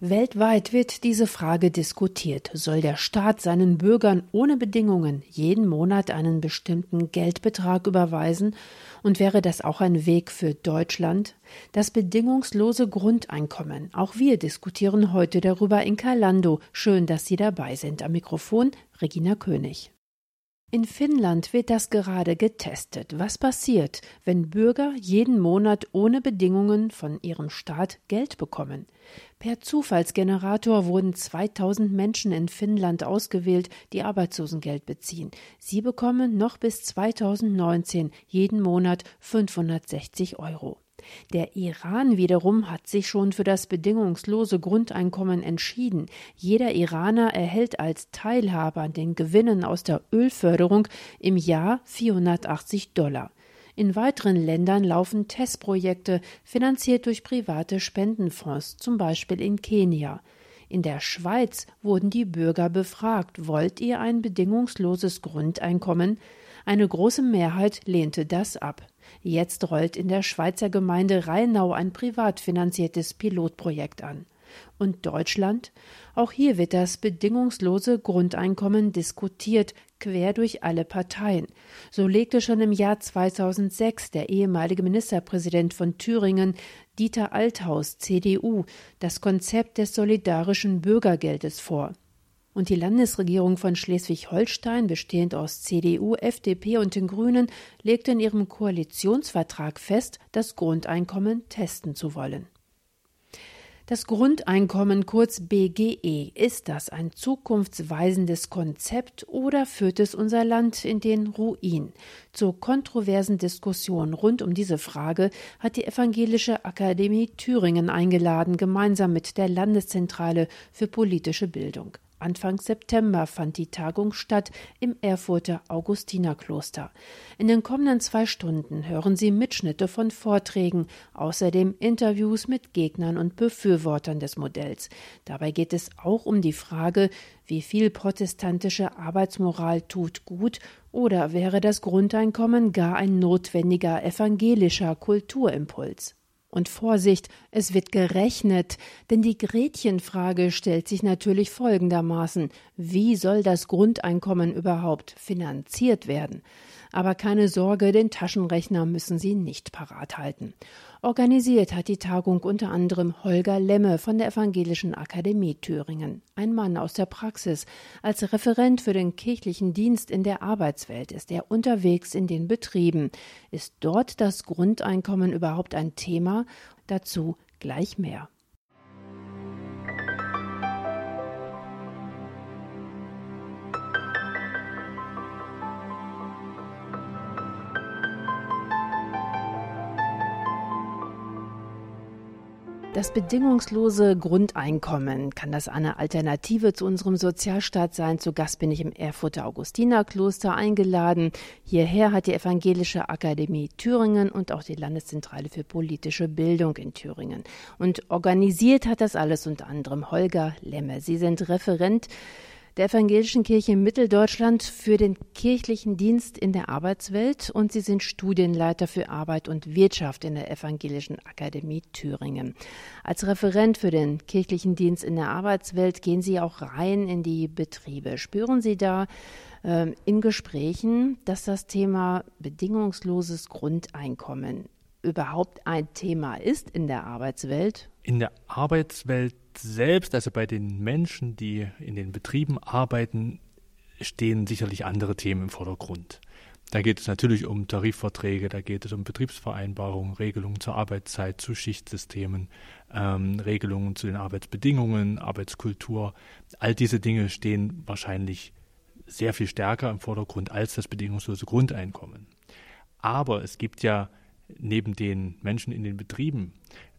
Weltweit wird diese Frage diskutiert. Soll der Staat seinen Bürgern ohne Bedingungen jeden Monat einen bestimmten Geldbetrag überweisen? Und wäre das auch ein Weg für Deutschland? Das bedingungslose Grundeinkommen. Auch wir diskutieren heute darüber in Kalando. Schön, dass Sie dabei sind. Am Mikrofon Regina König. In Finnland wird das gerade getestet. Was passiert, wenn Bürger jeden Monat ohne Bedingungen von ihrem Staat Geld bekommen? Per Zufallsgenerator wurden 2000 Menschen in Finnland ausgewählt, die Arbeitslosengeld beziehen. Sie bekommen noch bis 2019 jeden Monat 560 Euro. Der Iran wiederum hat sich schon für das bedingungslose Grundeinkommen entschieden. Jeder Iraner erhält als Teilhaber an den Gewinnen aus der Ölförderung im Jahr 480 Dollar. In weiteren Ländern laufen Testprojekte, finanziert durch private Spendenfonds, zum Beispiel in Kenia. In der Schweiz wurden die Bürger befragt, wollt ihr ein bedingungsloses Grundeinkommen? Eine große Mehrheit lehnte das ab. Jetzt rollt in der Schweizer Gemeinde Rheinau ein privat finanziertes Pilotprojekt an. Und Deutschland? Auch hier wird das bedingungslose Grundeinkommen diskutiert, quer durch alle Parteien. So legte schon im Jahr 2006 der ehemalige Ministerpräsident von Thüringen, Dieter Althaus, CDU, das Konzept des solidarischen Bürgergeldes vor und die Landesregierung von Schleswig-Holstein, bestehend aus CDU, FDP und den Grünen, legte in ihrem Koalitionsvertrag fest, das Grundeinkommen testen zu wollen. Das Grundeinkommen kurz BGE, ist das ein zukunftsweisendes Konzept oder führt es unser Land in den Ruin? Zur kontroversen Diskussion rund um diese Frage hat die Evangelische Akademie Thüringen eingeladen, gemeinsam mit der Landeszentrale für politische Bildung. Anfang September fand die Tagung statt im Erfurter Augustinerkloster. In den kommenden zwei Stunden hören Sie Mitschnitte von Vorträgen, außerdem Interviews mit Gegnern und Befürwortern des Modells. Dabei geht es auch um die Frage, wie viel protestantische Arbeitsmoral tut gut oder wäre das Grundeinkommen gar ein notwendiger evangelischer Kulturimpuls. Und Vorsicht, es wird gerechnet, denn die Gretchenfrage stellt sich natürlich folgendermaßen Wie soll das Grundeinkommen überhaupt finanziert werden? Aber keine Sorge, den Taschenrechner müssen Sie nicht parat halten. Organisiert hat die Tagung unter anderem Holger Lemme von der Evangelischen Akademie Thüringen, ein Mann aus der Praxis. Als Referent für den kirchlichen Dienst in der Arbeitswelt ist er unterwegs in den Betrieben. Ist dort das Grundeinkommen überhaupt ein Thema? Dazu gleich mehr. Das bedingungslose Grundeinkommen, kann das eine Alternative zu unserem Sozialstaat sein? Zu Gast bin ich im Erfurter Augustinerkloster eingeladen. Hierher hat die Evangelische Akademie Thüringen und auch die Landeszentrale für politische Bildung in Thüringen. Und organisiert hat das alles unter anderem Holger Lemme. Sie sind Referent der Evangelischen Kirche in Mitteldeutschland für den kirchlichen Dienst in der Arbeitswelt und Sie sind Studienleiter für Arbeit und Wirtschaft in der Evangelischen Akademie Thüringen. Als Referent für den kirchlichen Dienst in der Arbeitswelt gehen Sie auch rein in die Betriebe. Spüren Sie da äh, in Gesprächen, dass das Thema bedingungsloses Grundeinkommen überhaupt ein Thema ist in der Arbeitswelt? In der Arbeitswelt selbst, also bei den Menschen, die in den Betrieben arbeiten, stehen sicherlich andere Themen im Vordergrund. Da geht es natürlich um Tarifverträge, da geht es um Betriebsvereinbarungen, Regelungen zur Arbeitszeit, zu Schichtsystemen, ähm, Regelungen zu den Arbeitsbedingungen, Arbeitskultur. All diese Dinge stehen wahrscheinlich sehr viel stärker im Vordergrund als das bedingungslose Grundeinkommen. Aber es gibt ja neben den Menschen in den Betrieben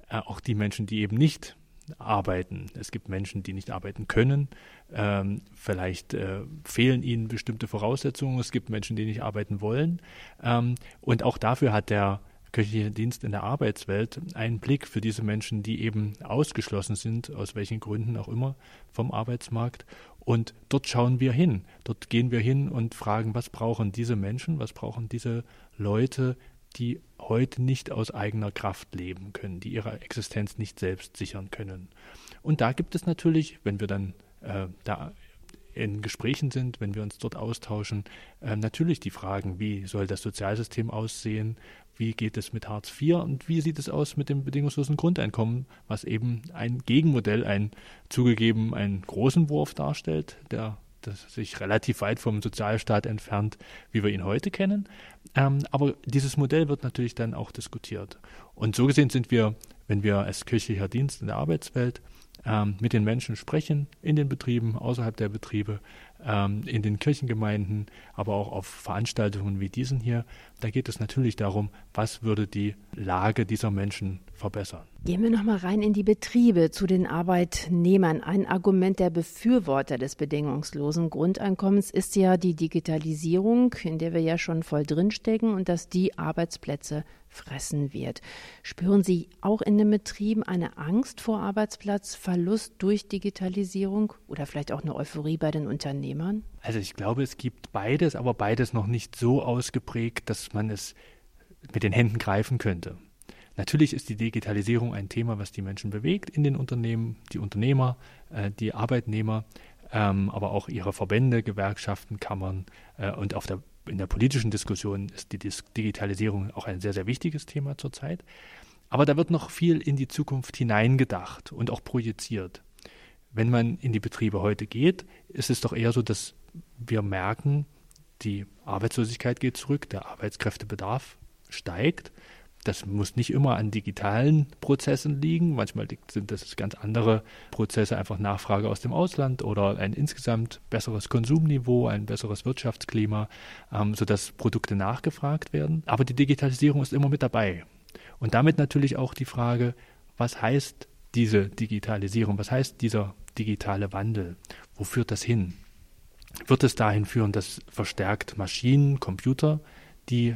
äh, auch die Menschen, die eben nicht arbeiten. Es gibt Menschen, die nicht arbeiten können. Ähm, vielleicht äh, fehlen ihnen bestimmte Voraussetzungen. Es gibt Menschen, die nicht arbeiten wollen. Ähm, und auch dafür hat der kirchliche Dienst in der Arbeitswelt einen Blick für diese Menschen, die eben ausgeschlossen sind, aus welchen Gründen auch immer, vom Arbeitsmarkt. Und dort schauen wir hin. Dort gehen wir hin und fragen, was brauchen diese Menschen, was brauchen diese Leute, die heute nicht aus eigener Kraft leben können, die ihre Existenz nicht selbst sichern können. Und da gibt es natürlich, wenn wir dann äh, da in Gesprächen sind, wenn wir uns dort austauschen, äh, natürlich die Fragen, wie soll das Sozialsystem aussehen, wie geht es mit Hartz IV und wie sieht es aus mit dem bedingungslosen Grundeinkommen, was eben ein Gegenmodell, ein zugegeben einen großen Wurf darstellt, der das sich relativ weit vom Sozialstaat entfernt, wie wir ihn heute kennen. Ähm, aber dieses Modell wird natürlich dann auch diskutiert. Und so gesehen sind wir, wenn wir als kirchlicher Dienst in der Arbeitswelt ähm, mit den Menschen sprechen, in den Betrieben, außerhalb der Betriebe, ähm, in den Kirchengemeinden, aber auch auf Veranstaltungen wie diesen hier. Da geht es natürlich darum, was würde die Lage dieser Menschen verbessern. Gehen wir nochmal rein in die Betriebe zu den Arbeitnehmern. Ein Argument der Befürworter des bedingungslosen Grundeinkommens ist ja die Digitalisierung, in der wir ja schon voll drinstecken und dass die Arbeitsplätze fressen wird. Spüren Sie auch in den Betrieben eine Angst vor Arbeitsplatzverlust durch Digitalisierung oder vielleicht auch eine Euphorie bei den Unternehmern? Also ich glaube, es gibt beides, aber beides noch nicht so ausgeprägt, dass man es mit den Händen greifen könnte. Natürlich ist die Digitalisierung ein Thema, was die Menschen bewegt in den Unternehmen, die Unternehmer, äh, die Arbeitnehmer, ähm, aber auch ihre Verbände, Gewerkschaften, Kammern äh, und auf der in der politischen Diskussion ist die Digitalisierung auch ein sehr, sehr wichtiges Thema zurzeit. Aber da wird noch viel in die Zukunft hineingedacht und auch projiziert. Wenn man in die Betriebe heute geht, ist es doch eher so, dass wir merken, die Arbeitslosigkeit geht zurück, der Arbeitskräftebedarf steigt das muss nicht immer an digitalen Prozessen liegen. Manchmal sind das ganz andere Prozesse, einfach Nachfrage aus dem Ausland oder ein insgesamt besseres Konsumniveau, ein besseres Wirtschaftsklima, ähm, sodass Produkte nachgefragt werden. Aber die Digitalisierung ist immer mit dabei. Und damit natürlich auch die Frage, was heißt diese Digitalisierung, was heißt dieser digitale Wandel? Wo führt das hin? Wird es dahin führen, dass verstärkt Maschinen, Computer die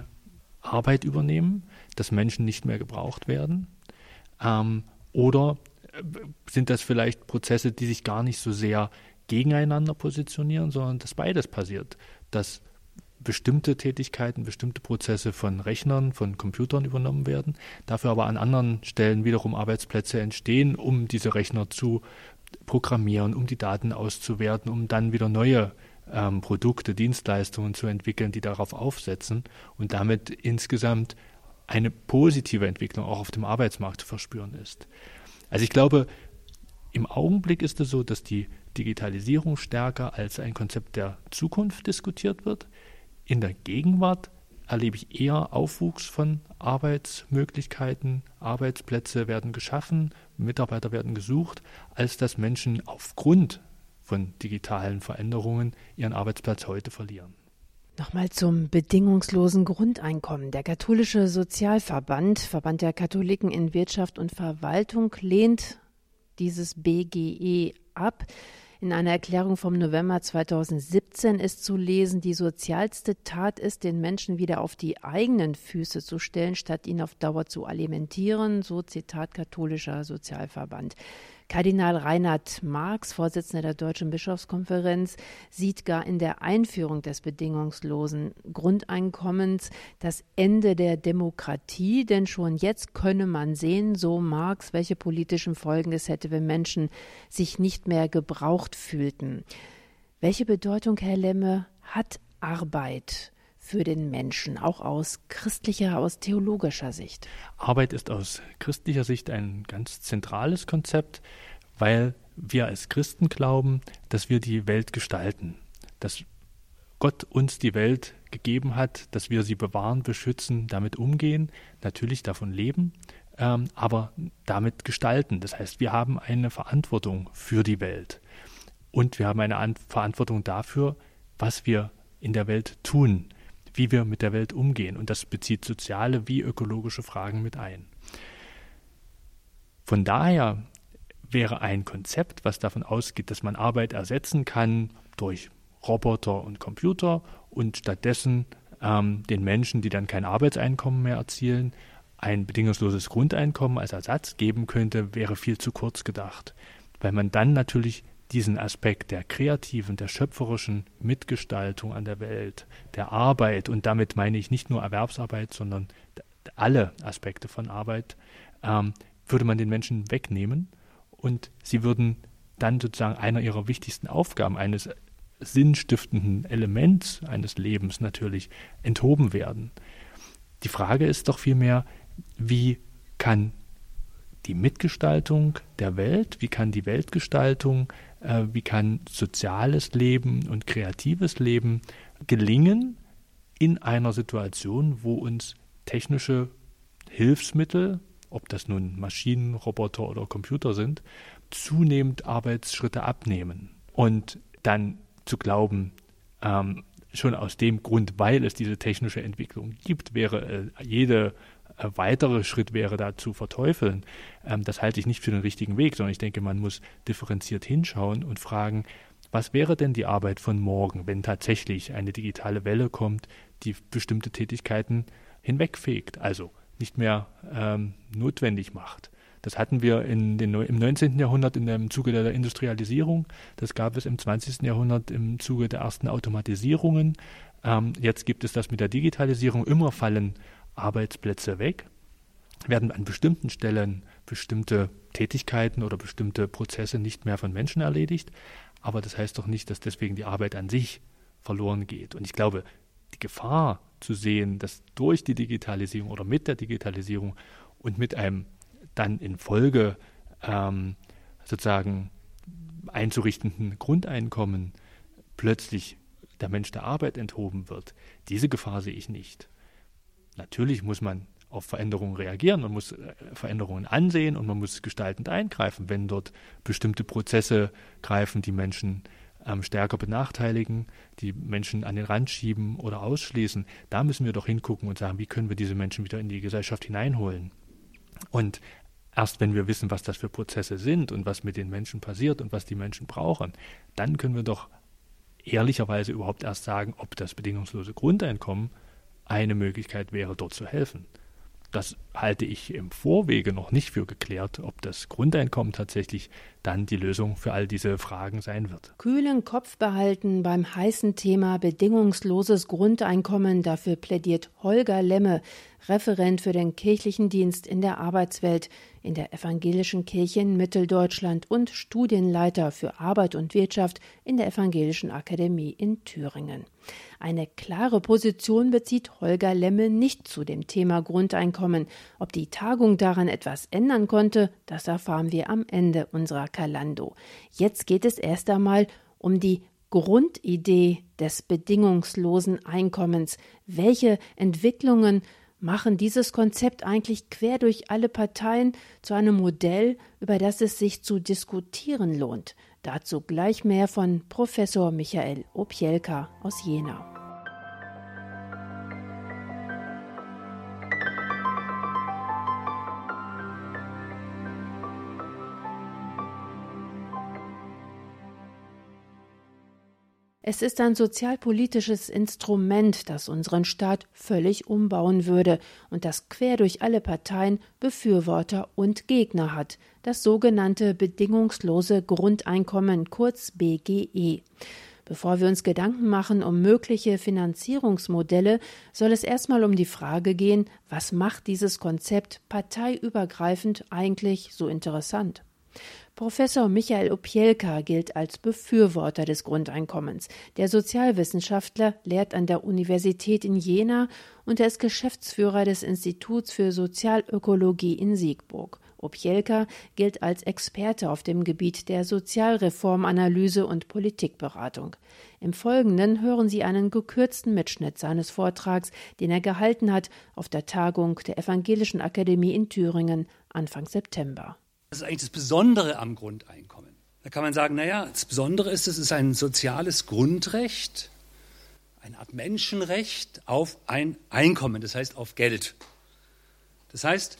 Arbeit übernehmen? Dass Menschen nicht mehr gebraucht werden? Ähm, oder äh, sind das vielleicht Prozesse, die sich gar nicht so sehr gegeneinander positionieren, sondern dass beides passiert, dass bestimmte Tätigkeiten, bestimmte Prozesse von Rechnern, von Computern übernommen werden, dafür aber an anderen Stellen wiederum Arbeitsplätze entstehen, um diese Rechner zu programmieren, um die Daten auszuwerten, um dann wieder neue ähm, Produkte, Dienstleistungen zu entwickeln, die darauf aufsetzen und damit insgesamt eine positive Entwicklung auch auf dem Arbeitsmarkt zu verspüren ist. Also ich glaube, im Augenblick ist es so, dass die Digitalisierung stärker als ein Konzept der Zukunft diskutiert wird. In der Gegenwart erlebe ich eher Aufwuchs von Arbeitsmöglichkeiten, Arbeitsplätze werden geschaffen, Mitarbeiter werden gesucht, als dass Menschen aufgrund von digitalen Veränderungen ihren Arbeitsplatz heute verlieren. Nochmal zum bedingungslosen Grundeinkommen. Der katholische Sozialverband, Verband der Katholiken in Wirtschaft und Verwaltung, lehnt dieses BGE ab. In einer Erklärung vom November 2017 ist zu lesen, die sozialste Tat ist, den Menschen wieder auf die eigenen Füße zu stellen, statt ihn auf Dauer zu alimentieren, so Zitat katholischer Sozialverband. Kardinal Reinhard Marx, Vorsitzender der Deutschen Bischofskonferenz, sieht gar in der Einführung des bedingungslosen Grundeinkommens das Ende der Demokratie, denn schon jetzt könne man sehen, so Marx, welche politischen Folgen es hätte, wenn Menschen sich nicht mehr gebraucht fühlten. Welche Bedeutung, Herr Lemme, hat Arbeit für den Menschen, auch aus christlicher, aus theologischer Sicht? Arbeit ist aus christlicher Sicht ein ganz zentrales Konzept, weil wir als Christen glauben, dass wir die Welt gestalten, dass Gott uns die Welt gegeben hat, dass wir sie bewahren, beschützen, damit umgehen, natürlich davon leben, ähm, aber damit gestalten. Das heißt, wir haben eine Verantwortung für die Welt und wir haben eine An Verantwortung dafür, was wir in der Welt tun wie wir mit der Welt umgehen. Und das bezieht soziale wie ökologische Fragen mit ein. Von daher wäre ein Konzept, was davon ausgeht, dass man Arbeit ersetzen kann durch Roboter und Computer und stattdessen ähm, den Menschen, die dann kein Arbeitseinkommen mehr erzielen, ein bedingungsloses Grundeinkommen als Ersatz geben könnte, wäre viel zu kurz gedacht, weil man dann natürlich diesen Aspekt der kreativen, der schöpferischen Mitgestaltung an der Welt, der Arbeit, und damit meine ich nicht nur Erwerbsarbeit, sondern alle Aspekte von Arbeit, ähm, würde man den Menschen wegnehmen und sie würden dann sozusagen einer ihrer wichtigsten Aufgaben, eines sinnstiftenden Elements eines Lebens natürlich, enthoben werden. Die Frage ist doch vielmehr, wie kann die Mitgestaltung der Welt, wie kann die Weltgestaltung, äh, wie kann soziales Leben und kreatives Leben gelingen in einer Situation, wo uns technische Hilfsmittel, ob das nun Maschinen, Roboter oder Computer sind, zunehmend Arbeitsschritte abnehmen. Und dann zu glauben, ähm, schon aus dem Grund, weil es diese technische Entwicklung gibt, wäre äh, jede weitere Schritt wäre da zu verteufeln. Ähm, das halte ich nicht für den richtigen Weg, sondern ich denke, man muss differenziert hinschauen und fragen, was wäre denn die Arbeit von morgen, wenn tatsächlich eine digitale Welle kommt, die bestimmte Tätigkeiten hinwegfegt, also nicht mehr ähm, notwendig macht. Das hatten wir in den, im 19. Jahrhundert im Zuge der Industrialisierung. Das gab es im 20. Jahrhundert im Zuge der ersten Automatisierungen. Ähm, jetzt gibt es das mit der Digitalisierung. Immer fallen Arbeitsplätze weg, werden an bestimmten Stellen bestimmte Tätigkeiten oder bestimmte Prozesse nicht mehr von Menschen erledigt. Aber das heißt doch nicht, dass deswegen die Arbeit an sich verloren geht. Und ich glaube, die Gefahr zu sehen, dass durch die Digitalisierung oder mit der Digitalisierung und mit einem dann in Folge ähm, sozusagen einzurichtenden Grundeinkommen plötzlich der Mensch der Arbeit enthoben wird, diese Gefahr sehe ich nicht. Natürlich muss man auf Veränderungen reagieren, man muss äh, Veränderungen ansehen und man muss gestaltend eingreifen, wenn dort bestimmte Prozesse greifen, die Menschen ähm, stärker benachteiligen, die Menschen an den Rand schieben oder ausschließen. Da müssen wir doch hingucken und sagen, wie können wir diese Menschen wieder in die Gesellschaft hineinholen. Und Erst wenn wir wissen, was das für Prozesse sind und was mit den Menschen passiert und was die Menschen brauchen, dann können wir doch ehrlicherweise überhaupt erst sagen, ob das bedingungslose Grundeinkommen eine Möglichkeit wäre, dort zu helfen. Das halte ich im Vorwege noch nicht für geklärt, ob das Grundeinkommen tatsächlich dann die Lösung für all diese Fragen sein wird. Kühlen Kopf behalten beim heißen Thema bedingungsloses Grundeinkommen. Dafür plädiert Holger Lemme, Referent für den kirchlichen Dienst in der Arbeitswelt in der Evangelischen Kirche in Mitteldeutschland und Studienleiter für Arbeit und Wirtschaft in der Evangelischen Akademie in Thüringen. Eine klare Position bezieht Holger Lemme nicht zu dem Thema Grundeinkommen. Ob die Tagung daran etwas ändern konnte, das erfahren wir am Ende unserer Kalando. Jetzt geht es erst einmal um die Grundidee des bedingungslosen Einkommens. Welche Entwicklungen machen dieses Konzept eigentlich quer durch alle Parteien zu einem Modell, über das es sich zu diskutieren lohnt. Dazu gleich mehr von Professor Michael Opielka aus Jena. Es ist ein sozialpolitisches Instrument, das unseren Staat völlig umbauen würde und das quer durch alle Parteien Befürworter und Gegner hat, das sogenannte bedingungslose Grundeinkommen kurz BGE. Bevor wir uns Gedanken machen um mögliche Finanzierungsmodelle, soll es erstmal um die Frage gehen, was macht dieses Konzept parteiübergreifend eigentlich so interessant? Professor Michael Opielka gilt als Befürworter des Grundeinkommens. Der Sozialwissenschaftler lehrt an der Universität in Jena und er ist Geschäftsführer des Instituts für Sozialökologie in Siegburg. Opielka gilt als Experte auf dem Gebiet der Sozialreformanalyse und Politikberatung. Im Folgenden hören Sie einen gekürzten Mitschnitt seines Vortrags, den er gehalten hat auf der Tagung der Evangelischen Akademie in Thüringen Anfang September. Das ist eigentlich das Besondere am Grundeinkommen. Da kann man sagen, naja, das Besondere ist, es ist ein soziales Grundrecht, eine Art Menschenrecht auf ein Einkommen, das heißt auf Geld. Das heißt,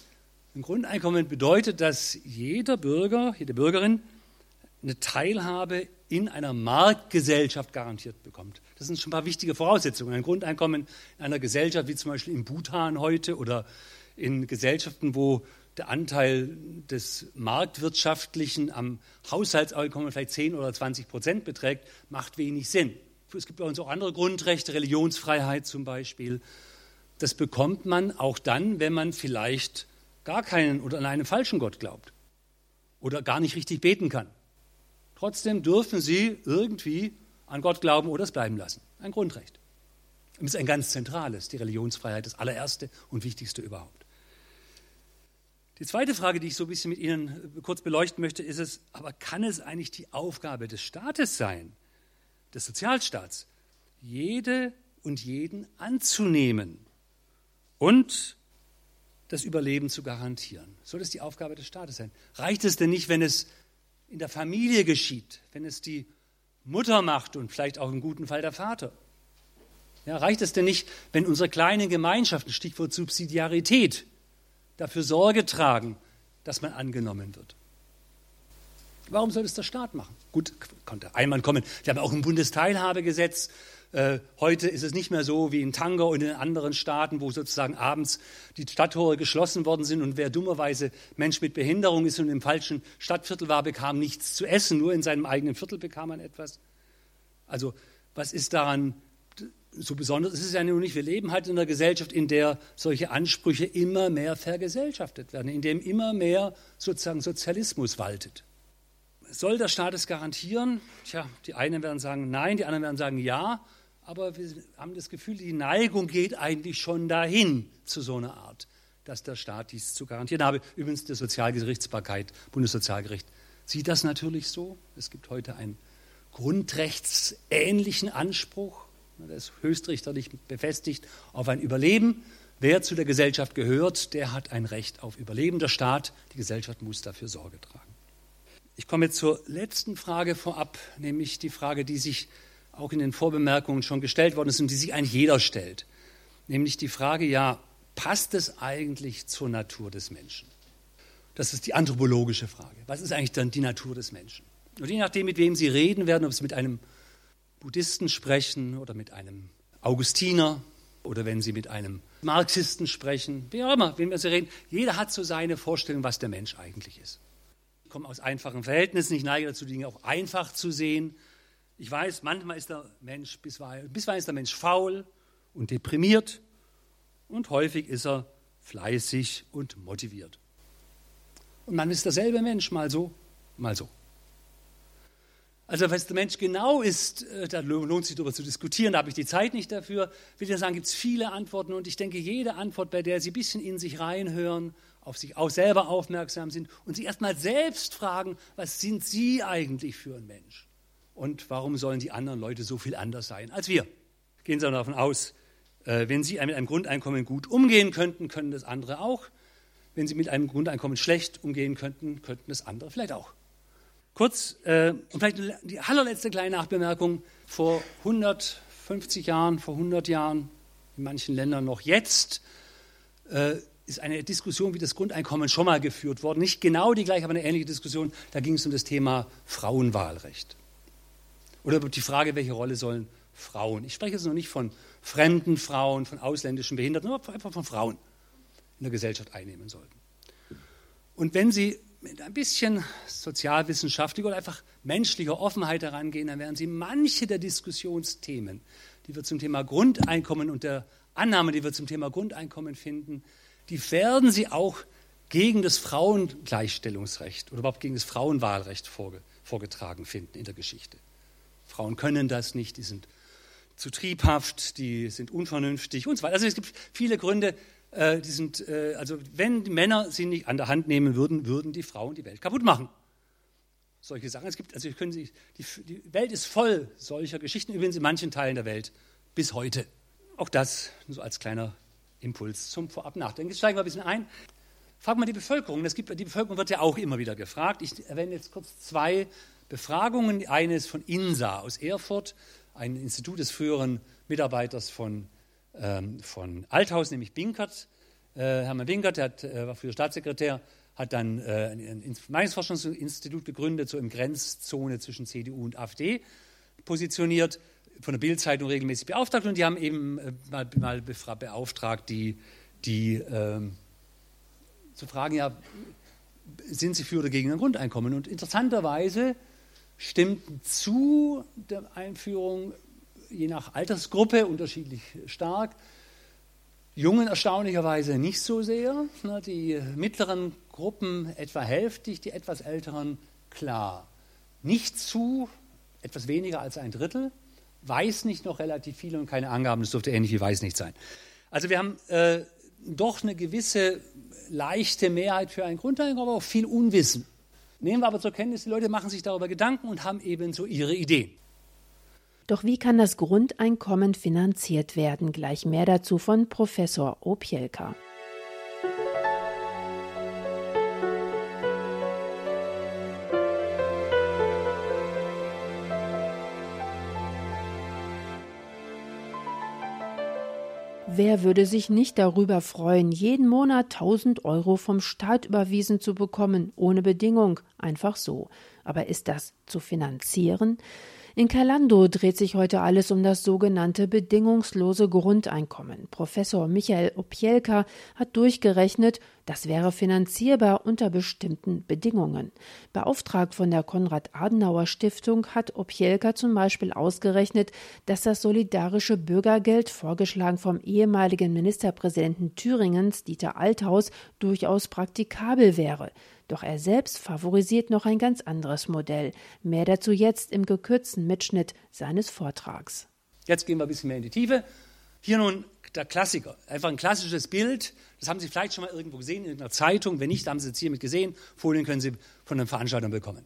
ein Grundeinkommen bedeutet, dass jeder Bürger, jede Bürgerin eine Teilhabe in einer Marktgesellschaft garantiert bekommt. Das sind schon ein paar wichtige Voraussetzungen. Ein Grundeinkommen in einer Gesellschaft wie zum Beispiel in Bhutan heute oder in Gesellschaften, wo der Anteil des Marktwirtschaftlichen am Haushaltseinkommen vielleicht 10 oder 20 Prozent beträgt, macht wenig Sinn. Es gibt bei uns auch andere Grundrechte, Religionsfreiheit zum Beispiel. Das bekommt man auch dann, wenn man vielleicht gar keinen oder an einen falschen Gott glaubt. oder gar nicht richtig beten kann. Trotzdem dürfen sie irgendwie an Gott glauben oder es bleiben lassen. Ein Grundrecht. Und das ist ein ganz zentrales, die Religionsfreiheit, das allererste und wichtigste überhaupt. Die zweite Frage, die ich so ein bisschen mit Ihnen kurz beleuchten möchte, ist es, aber kann es eigentlich die Aufgabe des Staates sein, des Sozialstaats, jede und jeden anzunehmen und das Überleben zu garantieren? Soll das die Aufgabe des Staates sein? Reicht es denn nicht, wenn es in der Familie geschieht, wenn es die Mutter macht und vielleicht auch im guten Fall der Vater? Ja, reicht es denn nicht, wenn unsere kleinen Gemeinschaften, Stichwort Subsidiarität, dafür Sorge tragen, dass man angenommen wird? Warum soll es der Staat machen? Gut, konnte einmal kommen. Wir haben auch ein Bundesteilhabegesetz, äh, heute ist es nicht mehr so wie in Tanger und in anderen Staaten, wo sozusagen abends die Stadttore geschlossen worden sind und wer dummerweise Mensch mit Behinderung ist und im falschen Stadtviertel war, bekam nichts zu essen, nur in seinem eigenen Viertel bekam man etwas. Also was ist daran so besonders? Es ist ja nur nicht, wir leben halt in einer Gesellschaft, in der solche Ansprüche immer mehr vergesellschaftet werden, in dem immer mehr sozusagen Sozialismus waltet. Soll der Staat es garantieren? Tja, die einen werden sagen nein, die anderen werden sagen ja aber wir haben das Gefühl, die Neigung geht eigentlich schon dahin zu so einer Art, dass der Staat dies zu garantieren habe. Übrigens, die Sozialgerichtsbarkeit, Bundessozialgericht, sieht das natürlich so. Es gibt heute einen grundrechtsähnlichen Anspruch, der ist höchstrichterlich befestigt, auf ein Überleben. Wer zu der Gesellschaft gehört, der hat ein Recht auf Überleben. Der Staat, die Gesellschaft muss dafür Sorge tragen. Ich komme jetzt zur letzten Frage vorab, nämlich die Frage, die sich auch in den Vorbemerkungen schon gestellt worden ist und die sich eigentlich jeder stellt. Nämlich die Frage, ja, passt es eigentlich zur Natur des Menschen? Das ist die anthropologische Frage. Was ist eigentlich dann die Natur des Menschen? Und je nachdem, mit wem Sie reden werden, ob Sie mit einem Buddhisten sprechen oder mit einem Augustiner oder wenn Sie mit einem Marxisten sprechen, wie auch immer, wen Sie reden, jeder hat so seine Vorstellung, was der Mensch eigentlich ist. Ich komme aus einfachen Verhältnissen, ich neige dazu, Dinge auch einfach zu sehen ich weiß, manchmal ist der Mensch, bisweilen, bisweilen ist der Mensch faul und deprimiert und häufig ist er fleißig und motiviert. Und man ist derselbe Mensch, mal so, mal so. Also was der Mensch genau ist, äh, da lohnt sich darüber zu diskutieren, da habe ich die Zeit nicht dafür. Will ich sagen, gibt es viele Antworten und ich denke, jede Antwort, bei der Sie ein bisschen in sich reinhören, auf sich auch selber aufmerksam sind und sich erstmal selbst fragen, was sind Sie eigentlich für ein Mensch? Und warum sollen die anderen Leute so viel anders sein als wir? Gehen Sie davon aus, äh, wenn Sie mit einem Grundeinkommen gut umgehen könnten, können das andere auch. Wenn Sie mit einem Grundeinkommen schlecht umgehen könnten, könnten das andere vielleicht auch. Kurz, äh, und vielleicht die allerletzte kleine Nachbemerkung. Vor 150 Jahren, vor 100 Jahren, in manchen Ländern noch jetzt, äh, ist eine Diskussion wie das Grundeinkommen schon mal geführt worden. Nicht genau die gleiche, aber eine ähnliche Diskussion. Da ging es um das Thema Frauenwahlrecht. Oder die Frage, welche Rolle sollen Frauen? Ich spreche jetzt noch nicht von fremden Frauen, von ausländischen Behinderten, sondern einfach von Frauen in der Gesellschaft einnehmen sollten. Und wenn Sie mit ein bisschen sozialwissenschaftlicher oder einfach menschlicher Offenheit herangehen, dann werden Sie manche der Diskussionsthemen, die wir zum Thema Grundeinkommen und der Annahme, die wir zum Thema Grundeinkommen finden, die werden Sie auch gegen das Frauengleichstellungsrecht oder überhaupt gegen das Frauenwahlrecht vorgetragen finden in der Geschichte. Frauen können das nicht, die sind zu triebhaft, die sind unvernünftig und so weiter. Also es gibt viele Gründe, äh, die sind, äh, also wenn die Männer sie nicht an der Hand nehmen würden, würden die Frauen die Welt kaputt machen. Solche Sachen. Es gibt, also können Sie, die, die Welt ist voll solcher Geschichten, übrigens in manchen Teilen der Welt bis heute. Auch das so als kleiner Impuls zum Vorab nachdenken. Jetzt steigen wir ein bisschen ein. Fragen wir die Bevölkerung. Das gibt, die Bevölkerung wird ja auch immer wieder gefragt. Ich erwähne jetzt kurz zwei Befragungen. Eine ist von INSA aus Erfurt, ein Institut des früheren Mitarbeiters von, ähm, von Althaus, nämlich Binkert. Äh, Hermann Binkert, der hat, äh, war früher Staatssekretär, hat dann äh, ein Meinungsforschungsinstitut gegründet, so im Grenzzone zwischen CDU und AfD positioniert, von der Bildzeitung regelmäßig beauftragt und die haben eben äh, mal, mal beauftragt, die, die ähm, zu fragen, ja, sind sie für oder gegen ein Grundeinkommen? Und interessanterweise stimmten zu der Einführung je nach Altersgruppe unterschiedlich stark Jungen erstaunlicherweise nicht so sehr. Die mittleren Gruppen etwa hälftig, die etwas älteren klar. Nicht zu, etwas weniger als ein Drittel. Weiß nicht noch relativ viel und keine Angaben, das dürfte ähnlich wie weiß nicht sein. Also wir haben äh, doch eine gewisse leichte Mehrheit für ein Grundeinkommen, aber auch viel Unwissen. Nehmen wir aber zur Kenntnis, die Leute machen sich darüber Gedanken und haben eben so ihre Ideen. Doch wie kann das Grundeinkommen finanziert werden? Gleich mehr dazu von Professor Opielka. Wer würde sich nicht darüber freuen, jeden Monat 1000 Euro vom Staat überwiesen zu bekommen, ohne Bedingung, einfach so. Aber ist das zu finanzieren? In Kalando dreht sich heute alles um das sogenannte bedingungslose Grundeinkommen. Professor Michael Opielka hat durchgerechnet, das wäre finanzierbar unter bestimmten Bedingungen. Beauftragt von der Konrad-Adenauer-Stiftung hat Opielka zum Beispiel ausgerechnet, dass das solidarische Bürgergeld, vorgeschlagen vom ehemaligen Ministerpräsidenten Thüringens Dieter Althaus, durchaus praktikabel wäre. Doch er selbst favorisiert noch ein ganz anderes Modell. Mehr dazu jetzt im gekürzten Mitschnitt seines Vortrags. Jetzt gehen wir ein bisschen mehr in die Tiefe. Hier nun der Klassiker, einfach ein klassisches Bild. Das haben Sie vielleicht schon mal irgendwo gesehen in einer Zeitung. Wenn nicht, haben Sie es hiermit gesehen. Folien können Sie von einem Veranstalter bekommen.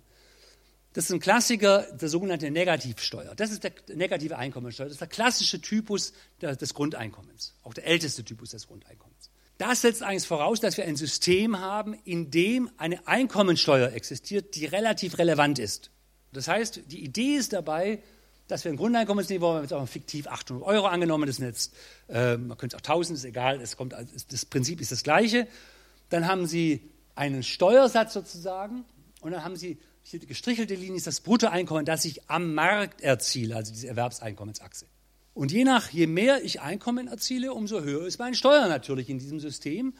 Das ist ein Klassiker, der sogenannte Negativsteuer. Das ist der negative Einkommensteuer. Das ist der klassische Typus des Grundeinkommens, auch der älteste Typus des Grundeinkommens. Das setzt eigentlich voraus, dass wir ein System haben, in dem eine Einkommensteuer existiert, die relativ relevant ist. Das heißt, die Idee ist dabei, dass wir ein Grundeinkommensniveau, wir haben jetzt auch fiktiv 800 Euro angenommen, das sind jetzt, äh, man könnte es auch 1000, ist egal, es kommt, das Prinzip ist das gleiche. Dann haben Sie einen Steuersatz sozusagen und dann haben Sie, hier die gestrichelte Linie ist das Bruttoeinkommen, das ich am Markt erziele, also diese Erwerbseinkommensachse. Und je nach, je mehr ich Einkommen erziele, umso höher ist meine Steuer natürlich in diesem System.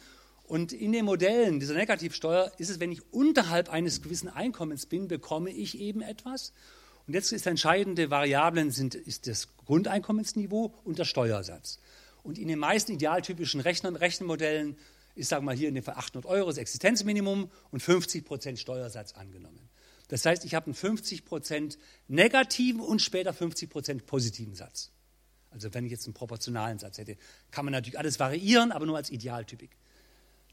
Und in den Modellen dieser Negativsteuer ist es, wenn ich unterhalb eines gewissen Einkommens bin, bekomme ich eben etwas. Und jetzt ist entscheidende Variablen sind, ist das Grundeinkommensniveau und der Steuersatz. Und in den meisten idealtypischen Rechnern, Rechenmodellen ist, sagen wir mal, hier in dem Fall 800 Euro das Existenzminimum und 50 Prozent Steuersatz angenommen. Das heißt, ich habe einen 50 Prozent negativen und später 50 Prozent positiven Satz. Also wenn ich jetzt einen proportionalen Satz hätte, kann man natürlich alles variieren, aber nur als Idealtypik.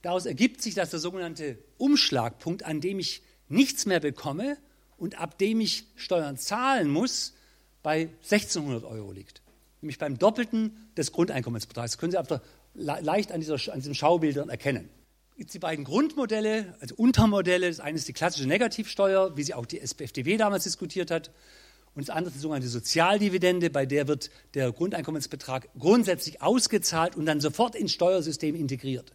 Daraus ergibt sich, dass der sogenannte Umschlagpunkt, an dem ich nichts mehr bekomme und ab dem ich Steuern zahlen muss, bei 1600 Euro liegt. Nämlich beim Doppelten des Grundeinkommensbetrags. Das können Sie der, leicht an, dieser, an diesen Schaubildern erkennen. Jetzt die beiden Grundmodelle, also Untermodelle. Das eine ist die klassische Negativsteuer, wie sie auch die SPFDW damals diskutiert hat. Und das andere ist die sogenannte Sozialdividende, bei der wird der Grundeinkommensbetrag grundsätzlich ausgezahlt und dann sofort ins Steuersystem integriert.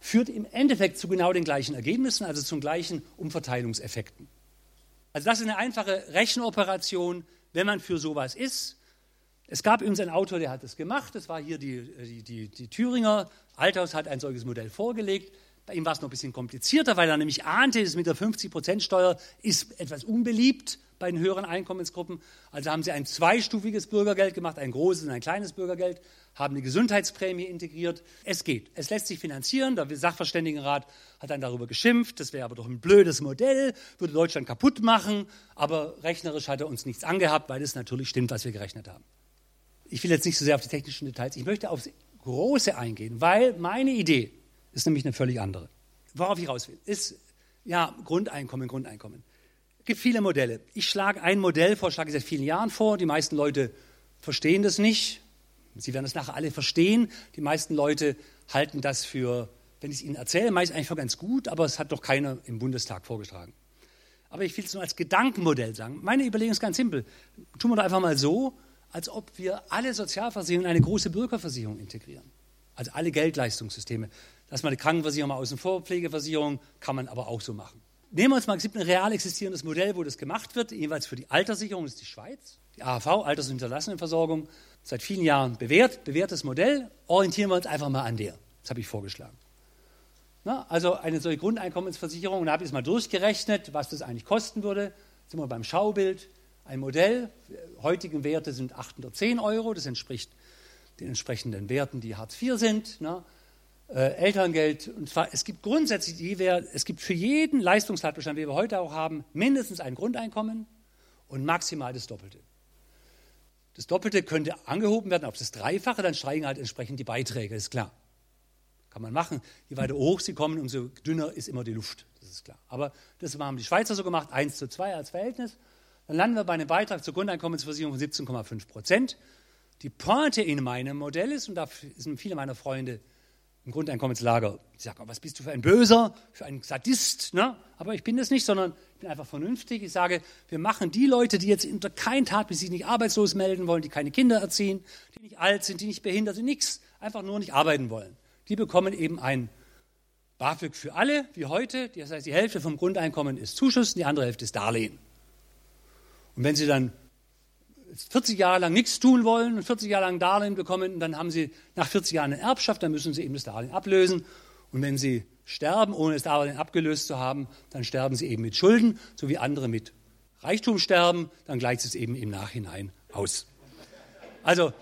Führt im Endeffekt zu genau den gleichen Ergebnissen, also zu gleichen Umverteilungseffekten. Also das ist eine einfache Rechenoperation, wenn man für sowas ist. Es gab übrigens einen Autor, der hat das gemacht. Das war hier die, die, die, die Thüringer. Althaus hat ein solches Modell vorgelegt. Bei ihm war es noch ein bisschen komplizierter, weil er nämlich ahnte, dass mit der 50%-Steuer ist etwas unbeliebt bei den höheren Einkommensgruppen. Also haben sie ein zweistufiges Bürgergeld gemacht, ein großes und ein kleines Bürgergeld, haben eine Gesundheitsprämie integriert. Es geht. Es lässt sich finanzieren. Der Sachverständigenrat hat dann darüber geschimpft. Das wäre aber doch ein blödes Modell, würde Deutschland kaputt machen. Aber rechnerisch hat er uns nichts angehabt, weil es natürlich stimmt, was wir gerechnet haben. Ich will jetzt nicht so sehr auf die technischen Details. Ich möchte aufs Große eingehen, weil meine Idee ist nämlich eine völlig andere. Worauf ich raus will, ist ja Grundeinkommen, Grundeinkommen gibt viele Modelle. Ich schlage ein Modell vor, schlage seit vielen Jahren vor. Die meisten Leute verstehen das nicht. Sie werden es nachher alle verstehen. Die meisten Leute halten das für, wenn ich es ihnen erzähle, meist eigentlich für ganz gut, aber es hat doch keiner im Bundestag vorgetragen. Aber ich will es nur als Gedankenmodell sagen. Meine Überlegung ist ganz simpel. Tun wir doch einfach mal so, als ob wir alle Sozialversicherungen in eine große Bürgerversicherung integrieren. Also alle Geldleistungssysteme. Lass mal die Krankenversicherung mal außen vor, Pflegeversicherung kann man aber auch so machen. Nehmen wir uns mal, es gibt ein real existierendes Modell, wo das gemacht wird, jeweils für die Alterssicherung, das ist die Schweiz. Die AHV, Alters- und Hinterlassenenversorgung, seit vielen Jahren bewährt, bewährtes Modell. Orientieren wir uns einfach mal an der. Das habe ich vorgeschlagen. Na, also eine solche Grundeinkommensversicherung, und da habe ich es mal durchgerechnet, was das eigentlich kosten würde. Jetzt sind wir beim Schaubild. Ein Modell, heutige Werte sind 810 Euro, das entspricht den entsprechenden Werten, die Hartz IV sind, ne? Äh, Elterngeld. Und zwar, es gibt grundsätzlich, die wir, es gibt für jeden Leistungstatbestand, wie wir heute auch haben, mindestens ein Grundeinkommen und maximal das Doppelte. Das Doppelte könnte angehoben werden auf das Dreifache, dann steigen halt entsprechend die Beiträge, ist klar. Kann man machen. Je weiter hoch sie kommen, umso dünner ist immer die Luft, das ist klar. Aber das haben die Schweizer so gemacht, 1 zu 2 als Verhältnis. Dann landen wir bei einem Beitrag zur Grundeinkommensversicherung von 17,5 Prozent. Die Pointe in meinem Modell ist, und da sind viele meiner Freunde im Grundeinkommenslager, die sagen, was bist du für ein Böser, für ein Sadist, ne? aber ich bin das nicht, sondern ich bin einfach vernünftig. Ich sage, wir machen die Leute, die jetzt unter keinen Tat, bis sie nicht arbeitslos melden wollen, die keine Kinder erziehen, die nicht alt sind, die nicht behindert sind, nichts, einfach nur nicht arbeiten wollen. Die bekommen eben ein BAföG für alle, wie heute. Das heißt, die Hälfte vom Grundeinkommen ist Zuschuss, die andere Hälfte ist Darlehen. Und wenn sie dann 40 Jahre lang nichts tun wollen und 40 Jahre lang Darlehen bekommen, dann haben sie nach 40 Jahren eine Erbschaft, dann müssen sie eben das Darlehen ablösen. Und wenn sie sterben, ohne das Darlehen abgelöst zu haben, dann sterben sie eben mit Schulden, so wie andere mit Reichtum sterben, dann gleicht es eben im Nachhinein aus. Also,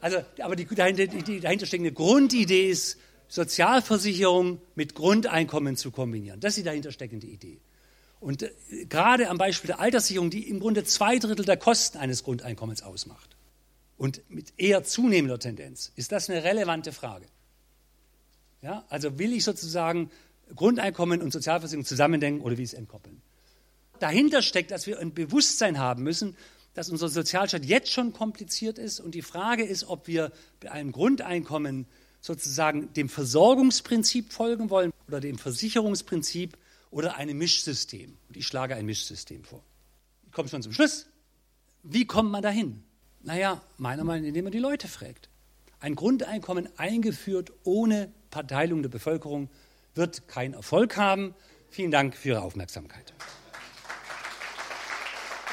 also aber die, dahinter, die dahintersteckende Grundidee ist, Sozialversicherung mit Grundeinkommen zu kombinieren. Das ist die dahintersteckende Idee. Und äh, gerade am Beispiel der Alterssicherung, die im Grunde zwei Drittel der Kosten eines Grundeinkommens ausmacht und mit eher zunehmender Tendenz, ist das eine relevante Frage. Ja, also will ich sozusagen Grundeinkommen und Sozialversicherung zusammendenken oder wie es entkoppeln? Dahinter steckt, dass wir ein Bewusstsein haben müssen, dass unser Sozialstaat jetzt schon kompliziert ist und die Frage ist, ob wir bei einem Grundeinkommen sozusagen dem Versorgungsprinzip folgen wollen oder dem Versicherungsprinzip oder einem Mischsystem. Und ich schlage ein Mischsystem vor. Ich komme schon zum Schluss. Wie kommt man dahin? Naja, meiner Meinung nach, indem man die Leute fragt. Ein Grundeinkommen eingeführt ohne Verteilung der Bevölkerung wird keinen Erfolg haben. Vielen Dank für Ihre Aufmerksamkeit.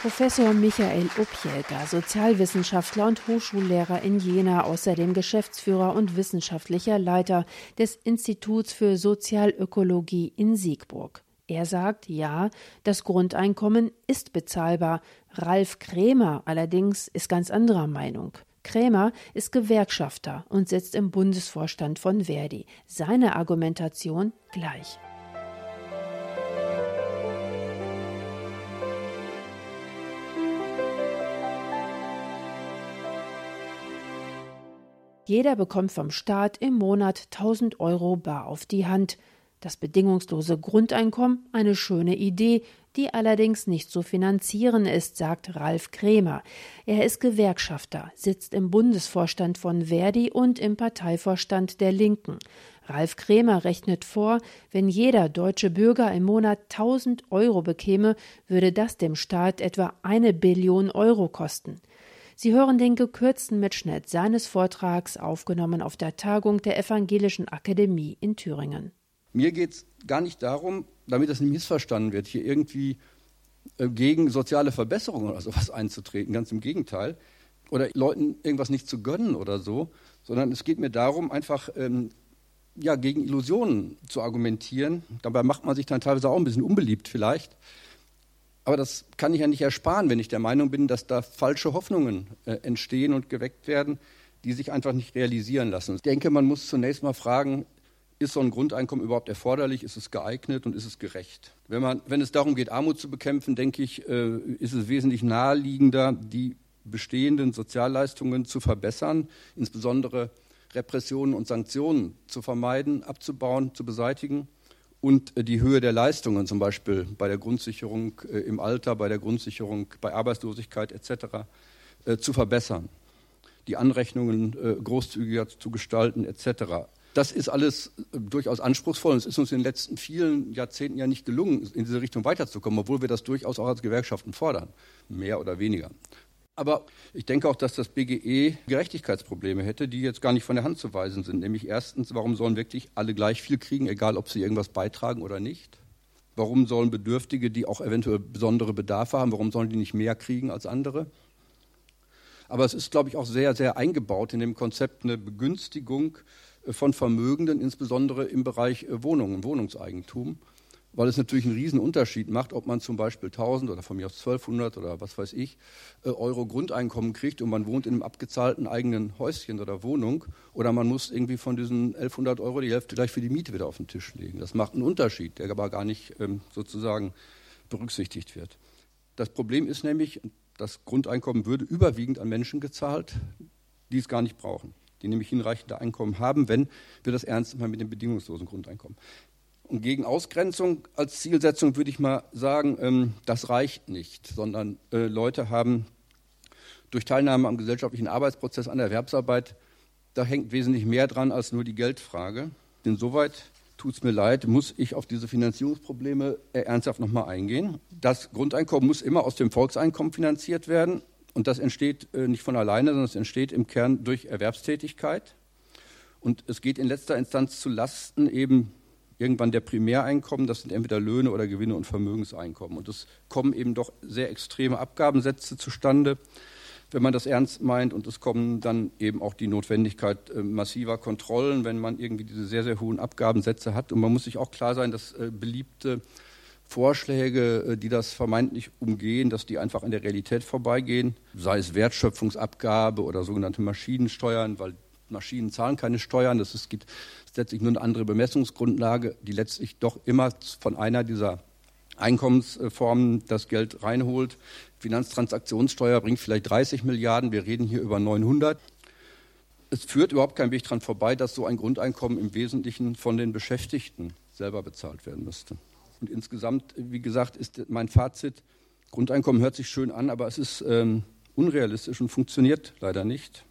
Professor Michael Opjelka, Sozialwissenschaftler und Hochschullehrer in Jena, außerdem Geschäftsführer und wissenschaftlicher Leiter des Instituts für Sozialökologie in Siegburg. Er sagt, ja, das Grundeinkommen ist bezahlbar. Ralf Krämer allerdings ist ganz anderer Meinung. Krämer ist Gewerkschafter und sitzt im Bundesvorstand von Verdi. Seine Argumentation gleich. Jeder bekommt vom Staat im Monat 1000 Euro bar auf die Hand. Das bedingungslose Grundeinkommen eine schöne Idee, die allerdings nicht zu finanzieren ist, sagt Ralf Krämer. Er ist Gewerkschafter, sitzt im Bundesvorstand von Verdi und im Parteivorstand der Linken. Ralf Krämer rechnet vor, wenn jeder deutsche Bürger im Monat 1000 Euro bekäme, würde das dem Staat etwa eine Billion Euro kosten. Sie hören den gekürzten Mitschnitt seines Vortrags aufgenommen auf der Tagung der Evangelischen Akademie in Thüringen. Mir geht es gar nicht darum, damit das nicht missverstanden wird, hier irgendwie äh, gegen soziale Verbesserungen oder sowas einzutreten. Ganz im Gegenteil. Oder Leuten irgendwas nicht zu gönnen oder so. Sondern es geht mir darum, einfach ähm, ja, gegen Illusionen zu argumentieren. Dabei macht man sich dann teilweise auch ein bisschen unbeliebt vielleicht. Aber das kann ich ja nicht ersparen, wenn ich der Meinung bin, dass da falsche Hoffnungen äh, entstehen und geweckt werden, die sich einfach nicht realisieren lassen. Ich denke, man muss zunächst mal fragen, ist so ein Grundeinkommen überhaupt erforderlich? Ist es geeignet und ist es gerecht? Wenn, man, wenn es darum geht, Armut zu bekämpfen, denke ich, äh, ist es wesentlich naheliegender, die bestehenden Sozialleistungen zu verbessern, insbesondere Repressionen und Sanktionen zu vermeiden, abzubauen, zu beseitigen und äh, die Höhe der Leistungen, zum Beispiel bei der Grundsicherung äh, im Alter, bei der Grundsicherung bei Arbeitslosigkeit etc., zu verbessern, die Anrechnungen großzügiger zu gestalten etc. Das ist alles äh, durchaus anspruchsvoll. Es ist uns in den letzten vielen Jahrzehnten ja nicht gelungen, in diese Richtung weiterzukommen, obwohl wir das durchaus auch als Gewerkschaften fordern, mehr oder weniger. Aber ich denke auch, dass das BGE Gerechtigkeitsprobleme hätte, die jetzt gar nicht von der Hand zu weisen sind. Nämlich erstens, warum sollen wirklich alle gleich viel kriegen, egal ob sie irgendwas beitragen oder nicht? Warum sollen Bedürftige, die auch eventuell besondere Bedarfe haben, warum sollen die nicht mehr kriegen als andere? Aber es ist, glaube ich, auch sehr, sehr eingebaut in dem Konzept eine Begünstigung von Vermögenden, insbesondere im Bereich äh, Wohnungen, Wohnungseigentum, weil es natürlich einen riesen Unterschied macht, ob man zum Beispiel 1000 oder von mir aus 1200 oder was weiß ich äh, Euro Grundeinkommen kriegt und man wohnt in einem abgezahlten eigenen Häuschen oder Wohnung oder man muss irgendwie von diesen 1100 Euro die Hälfte gleich für die Miete wieder auf den Tisch legen. Das macht einen Unterschied, der aber gar nicht ähm, sozusagen berücksichtigt wird. Das Problem ist nämlich, das Grundeinkommen würde überwiegend an Menschen gezahlt, die es gar nicht brauchen, die nämlich hinreichende Einkommen haben, wenn wir das ernst machen mit dem bedingungslosen Grundeinkommen. Und gegen Ausgrenzung als Zielsetzung würde ich mal sagen, ähm, das reicht nicht, sondern äh, Leute haben durch Teilnahme am gesellschaftlichen Arbeitsprozess an der Erwerbsarbeit, da hängt wesentlich mehr dran als nur die Geldfrage. Insoweit tut es mir leid, muss ich auf diese Finanzierungsprobleme äh, ernsthaft nochmal eingehen. Das Grundeinkommen muss immer aus dem Volkseinkommen finanziert werden. Und das entsteht äh, nicht von alleine, sondern es entsteht im Kern durch Erwerbstätigkeit. Und es geht in letzter Instanz zu Lasten eben irgendwann der Primäreinkommen, das sind entweder Löhne oder Gewinne und Vermögenseinkommen. Und es kommen eben doch sehr extreme Abgabensätze zustande, wenn man das ernst meint. Und es kommen dann eben auch die Notwendigkeit äh, massiver Kontrollen, wenn man irgendwie diese sehr, sehr hohen Abgabensätze hat. Und man muss sich auch klar sein, dass äh, beliebte Vorschläge, äh, die das vermeintlich umgehen, dass die einfach an der Realität vorbeigehen, sei es Wertschöpfungsabgabe oder sogenannte Maschinensteuern, weil Maschinen zahlen keine Steuern. Das ist, gibt letztlich nur eine andere Bemessungsgrundlage, die letztlich doch immer von einer dieser Einkommensformen das Geld reinholt. Finanztransaktionssteuer bringt vielleicht 30 Milliarden, wir reden hier über 900. Es führt überhaupt kein Weg daran vorbei, dass so ein Grundeinkommen im Wesentlichen von den Beschäftigten selber bezahlt werden müsste. Und insgesamt, wie gesagt, ist mein Fazit, Grundeinkommen hört sich schön an, aber es ist ähm, unrealistisch und funktioniert leider nicht.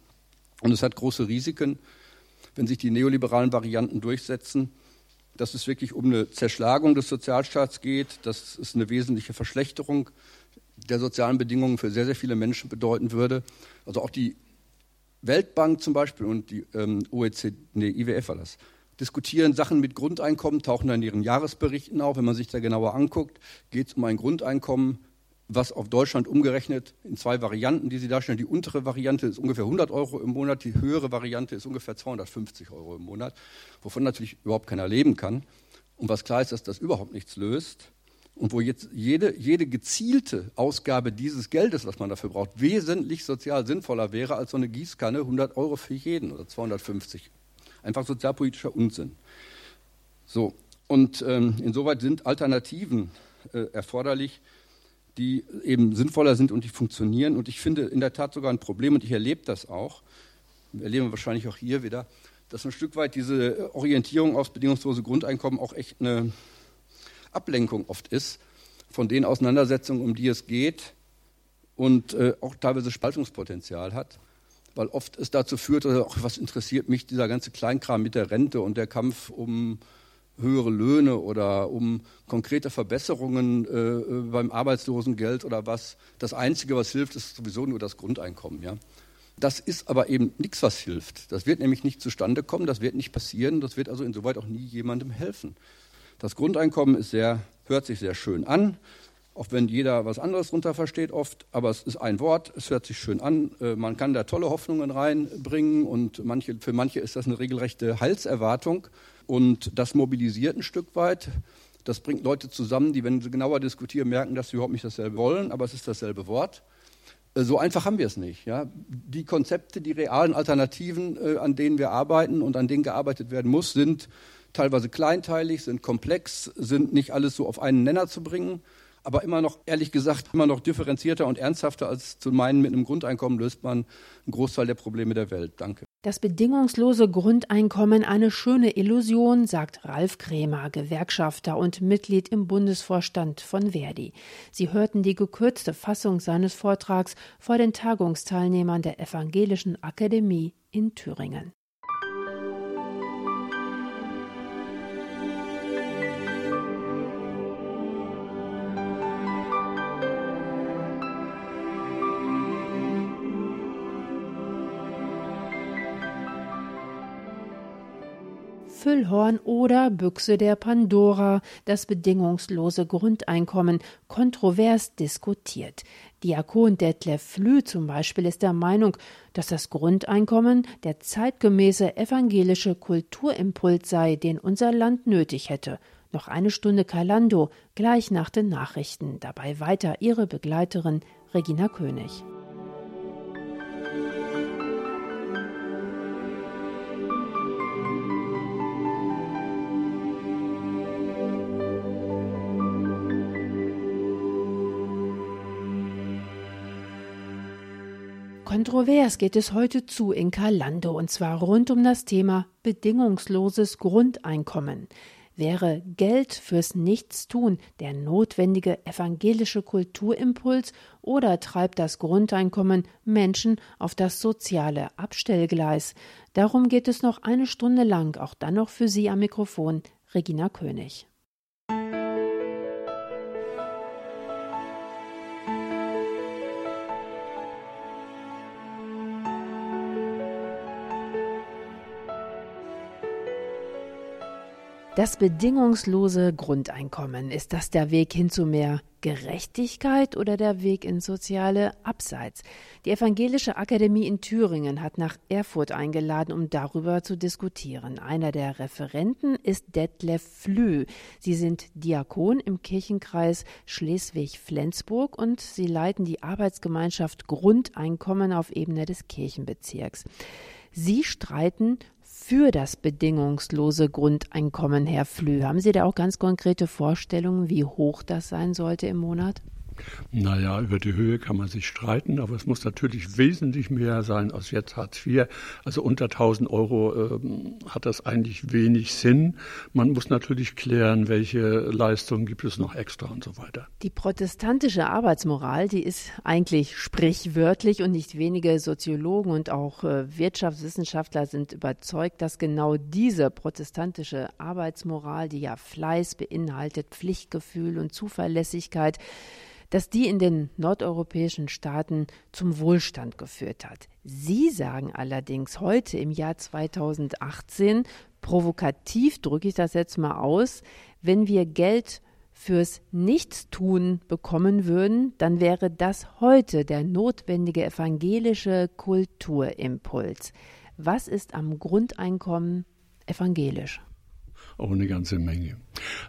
Und es hat große Risiken, wenn sich die neoliberalen Varianten durchsetzen, dass es wirklich um eine Zerschlagung des Sozialstaats geht, dass es eine wesentliche Verschlechterung der sozialen Bedingungen für sehr, sehr viele Menschen bedeuten würde. Also auch die Weltbank zum Beispiel und die ähm, OECD, nee, IWF war das, diskutieren Sachen mit Grundeinkommen, tauchen dann in ihren Jahresberichten auf. Wenn man sich da genauer anguckt, geht es um ein Grundeinkommen was auf Deutschland umgerechnet in zwei Varianten, die Sie darstellen. Die untere Variante ist ungefähr 100 Euro im Monat, die höhere Variante ist ungefähr 250 Euro im Monat, wovon natürlich überhaupt keiner leben kann. Und was klar ist, dass das überhaupt nichts löst und wo jetzt jede, jede gezielte Ausgabe dieses Geldes, was man dafür braucht, wesentlich sozial sinnvoller wäre als so eine Gießkanne 100 Euro für jeden oder 250. Einfach sozialpolitischer Unsinn. So, und ähm, insoweit sind Alternativen äh, erforderlich, die eben sinnvoller sind und die funktionieren. Und ich finde in der Tat sogar ein Problem, und ich erlebe das auch, erleben wir wahrscheinlich auch hier wieder, dass ein Stück weit diese Orientierung aufs bedingungslose Grundeinkommen auch echt eine Ablenkung oft ist von den Auseinandersetzungen, um die es geht und äh, auch teilweise Spaltungspotenzial hat, weil oft es dazu führt, also, ach, was interessiert mich dieser ganze Kleinkram mit der Rente und der Kampf um höhere Löhne oder um konkrete Verbesserungen äh, äh, beim Arbeitslosengeld oder was. Das Einzige, was hilft, ist sowieso nur das Grundeinkommen. Ja? Das ist aber eben nichts, was hilft. Das wird nämlich nicht zustande kommen, das wird nicht passieren, das wird also insoweit auch nie jemandem helfen. Das Grundeinkommen ist sehr, hört sich sehr schön an, auch wenn jeder was anderes darunter versteht oft, aber es ist ein Wort, es hört sich schön an, äh, man kann da tolle Hoffnungen reinbringen und manche, für manche ist das eine regelrechte Heilserwartung. Und das mobilisiert ein Stück weit. Das bringt Leute zusammen, die, wenn sie genauer diskutieren, merken, dass sie überhaupt nicht dasselbe wollen, aber es ist dasselbe Wort. Äh, so einfach haben wir es nicht. Ja? Die Konzepte, die realen Alternativen, äh, an denen wir arbeiten und an denen gearbeitet werden muss, sind teilweise kleinteilig, sind komplex, sind nicht alles so auf einen Nenner zu bringen, aber immer noch, ehrlich gesagt, immer noch differenzierter und ernsthafter als zu meinen, mit einem Grundeinkommen löst man einen Großteil der Probleme der Welt. Danke. Das bedingungslose Grundeinkommen eine schöne Illusion, sagt Ralf Krämer, Gewerkschafter und Mitglied im Bundesvorstand von Verdi. Sie hörten die gekürzte Fassung seines Vortrags vor den Tagungsteilnehmern der Evangelischen Akademie in Thüringen. Füllhorn oder Büchse der Pandora, das bedingungslose Grundeinkommen, kontrovers diskutiert. Diakon Detlef Flü zum Beispiel ist der Meinung, dass das Grundeinkommen der zeitgemäße evangelische Kulturimpuls sei, den unser Land nötig hätte. Noch eine Stunde Kalando, gleich nach den Nachrichten. Dabei weiter Ihre Begleiterin Regina König. Kontrovers geht es heute zu in Kalando und zwar rund um das Thema bedingungsloses Grundeinkommen. Wäre Geld fürs Nichtstun der notwendige evangelische Kulturimpuls oder treibt das Grundeinkommen Menschen auf das soziale Abstellgleis? Darum geht es noch eine Stunde lang, auch dann noch für Sie am Mikrofon, Regina König. Das bedingungslose Grundeinkommen, ist das der Weg hin zu mehr Gerechtigkeit oder der Weg ins soziale Abseits? Die Evangelische Akademie in Thüringen hat nach Erfurt eingeladen, um darüber zu diskutieren. Einer der Referenten ist Detlef Flü. Sie sind Diakon im Kirchenkreis Schleswig-Flensburg und sie leiten die Arbeitsgemeinschaft Grundeinkommen auf Ebene des Kirchenbezirks. Sie streiten für das bedingungslose Grundeinkommen, Herr Flü. Haben Sie da auch ganz konkrete Vorstellungen, wie hoch das sein sollte im Monat? Naja, über die Höhe kann man sich streiten, aber es muss natürlich wesentlich mehr sein als jetzt Hartz IV. Also unter 1000 Euro ähm, hat das eigentlich wenig Sinn. Man muss natürlich klären, welche Leistungen gibt es noch extra und so weiter. Die protestantische Arbeitsmoral, die ist eigentlich sprichwörtlich und nicht wenige Soziologen und auch äh, Wirtschaftswissenschaftler sind überzeugt, dass genau diese protestantische Arbeitsmoral, die ja Fleiß beinhaltet, Pflichtgefühl und Zuverlässigkeit, dass die in den nordeuropäischen Staaten zum Wohlstand geführt hat. Sie sagen allerdings heute im Jahr 2018, provokativ drücke ich das jetzt mal aus, wenn wir Geld fürs Nichtstun bekommen würden, dann wäre das heute der notwendige evangelische Kulturimpuls. Was ist am Grundeinkommen evangelisch? Auch eine ganze Menge.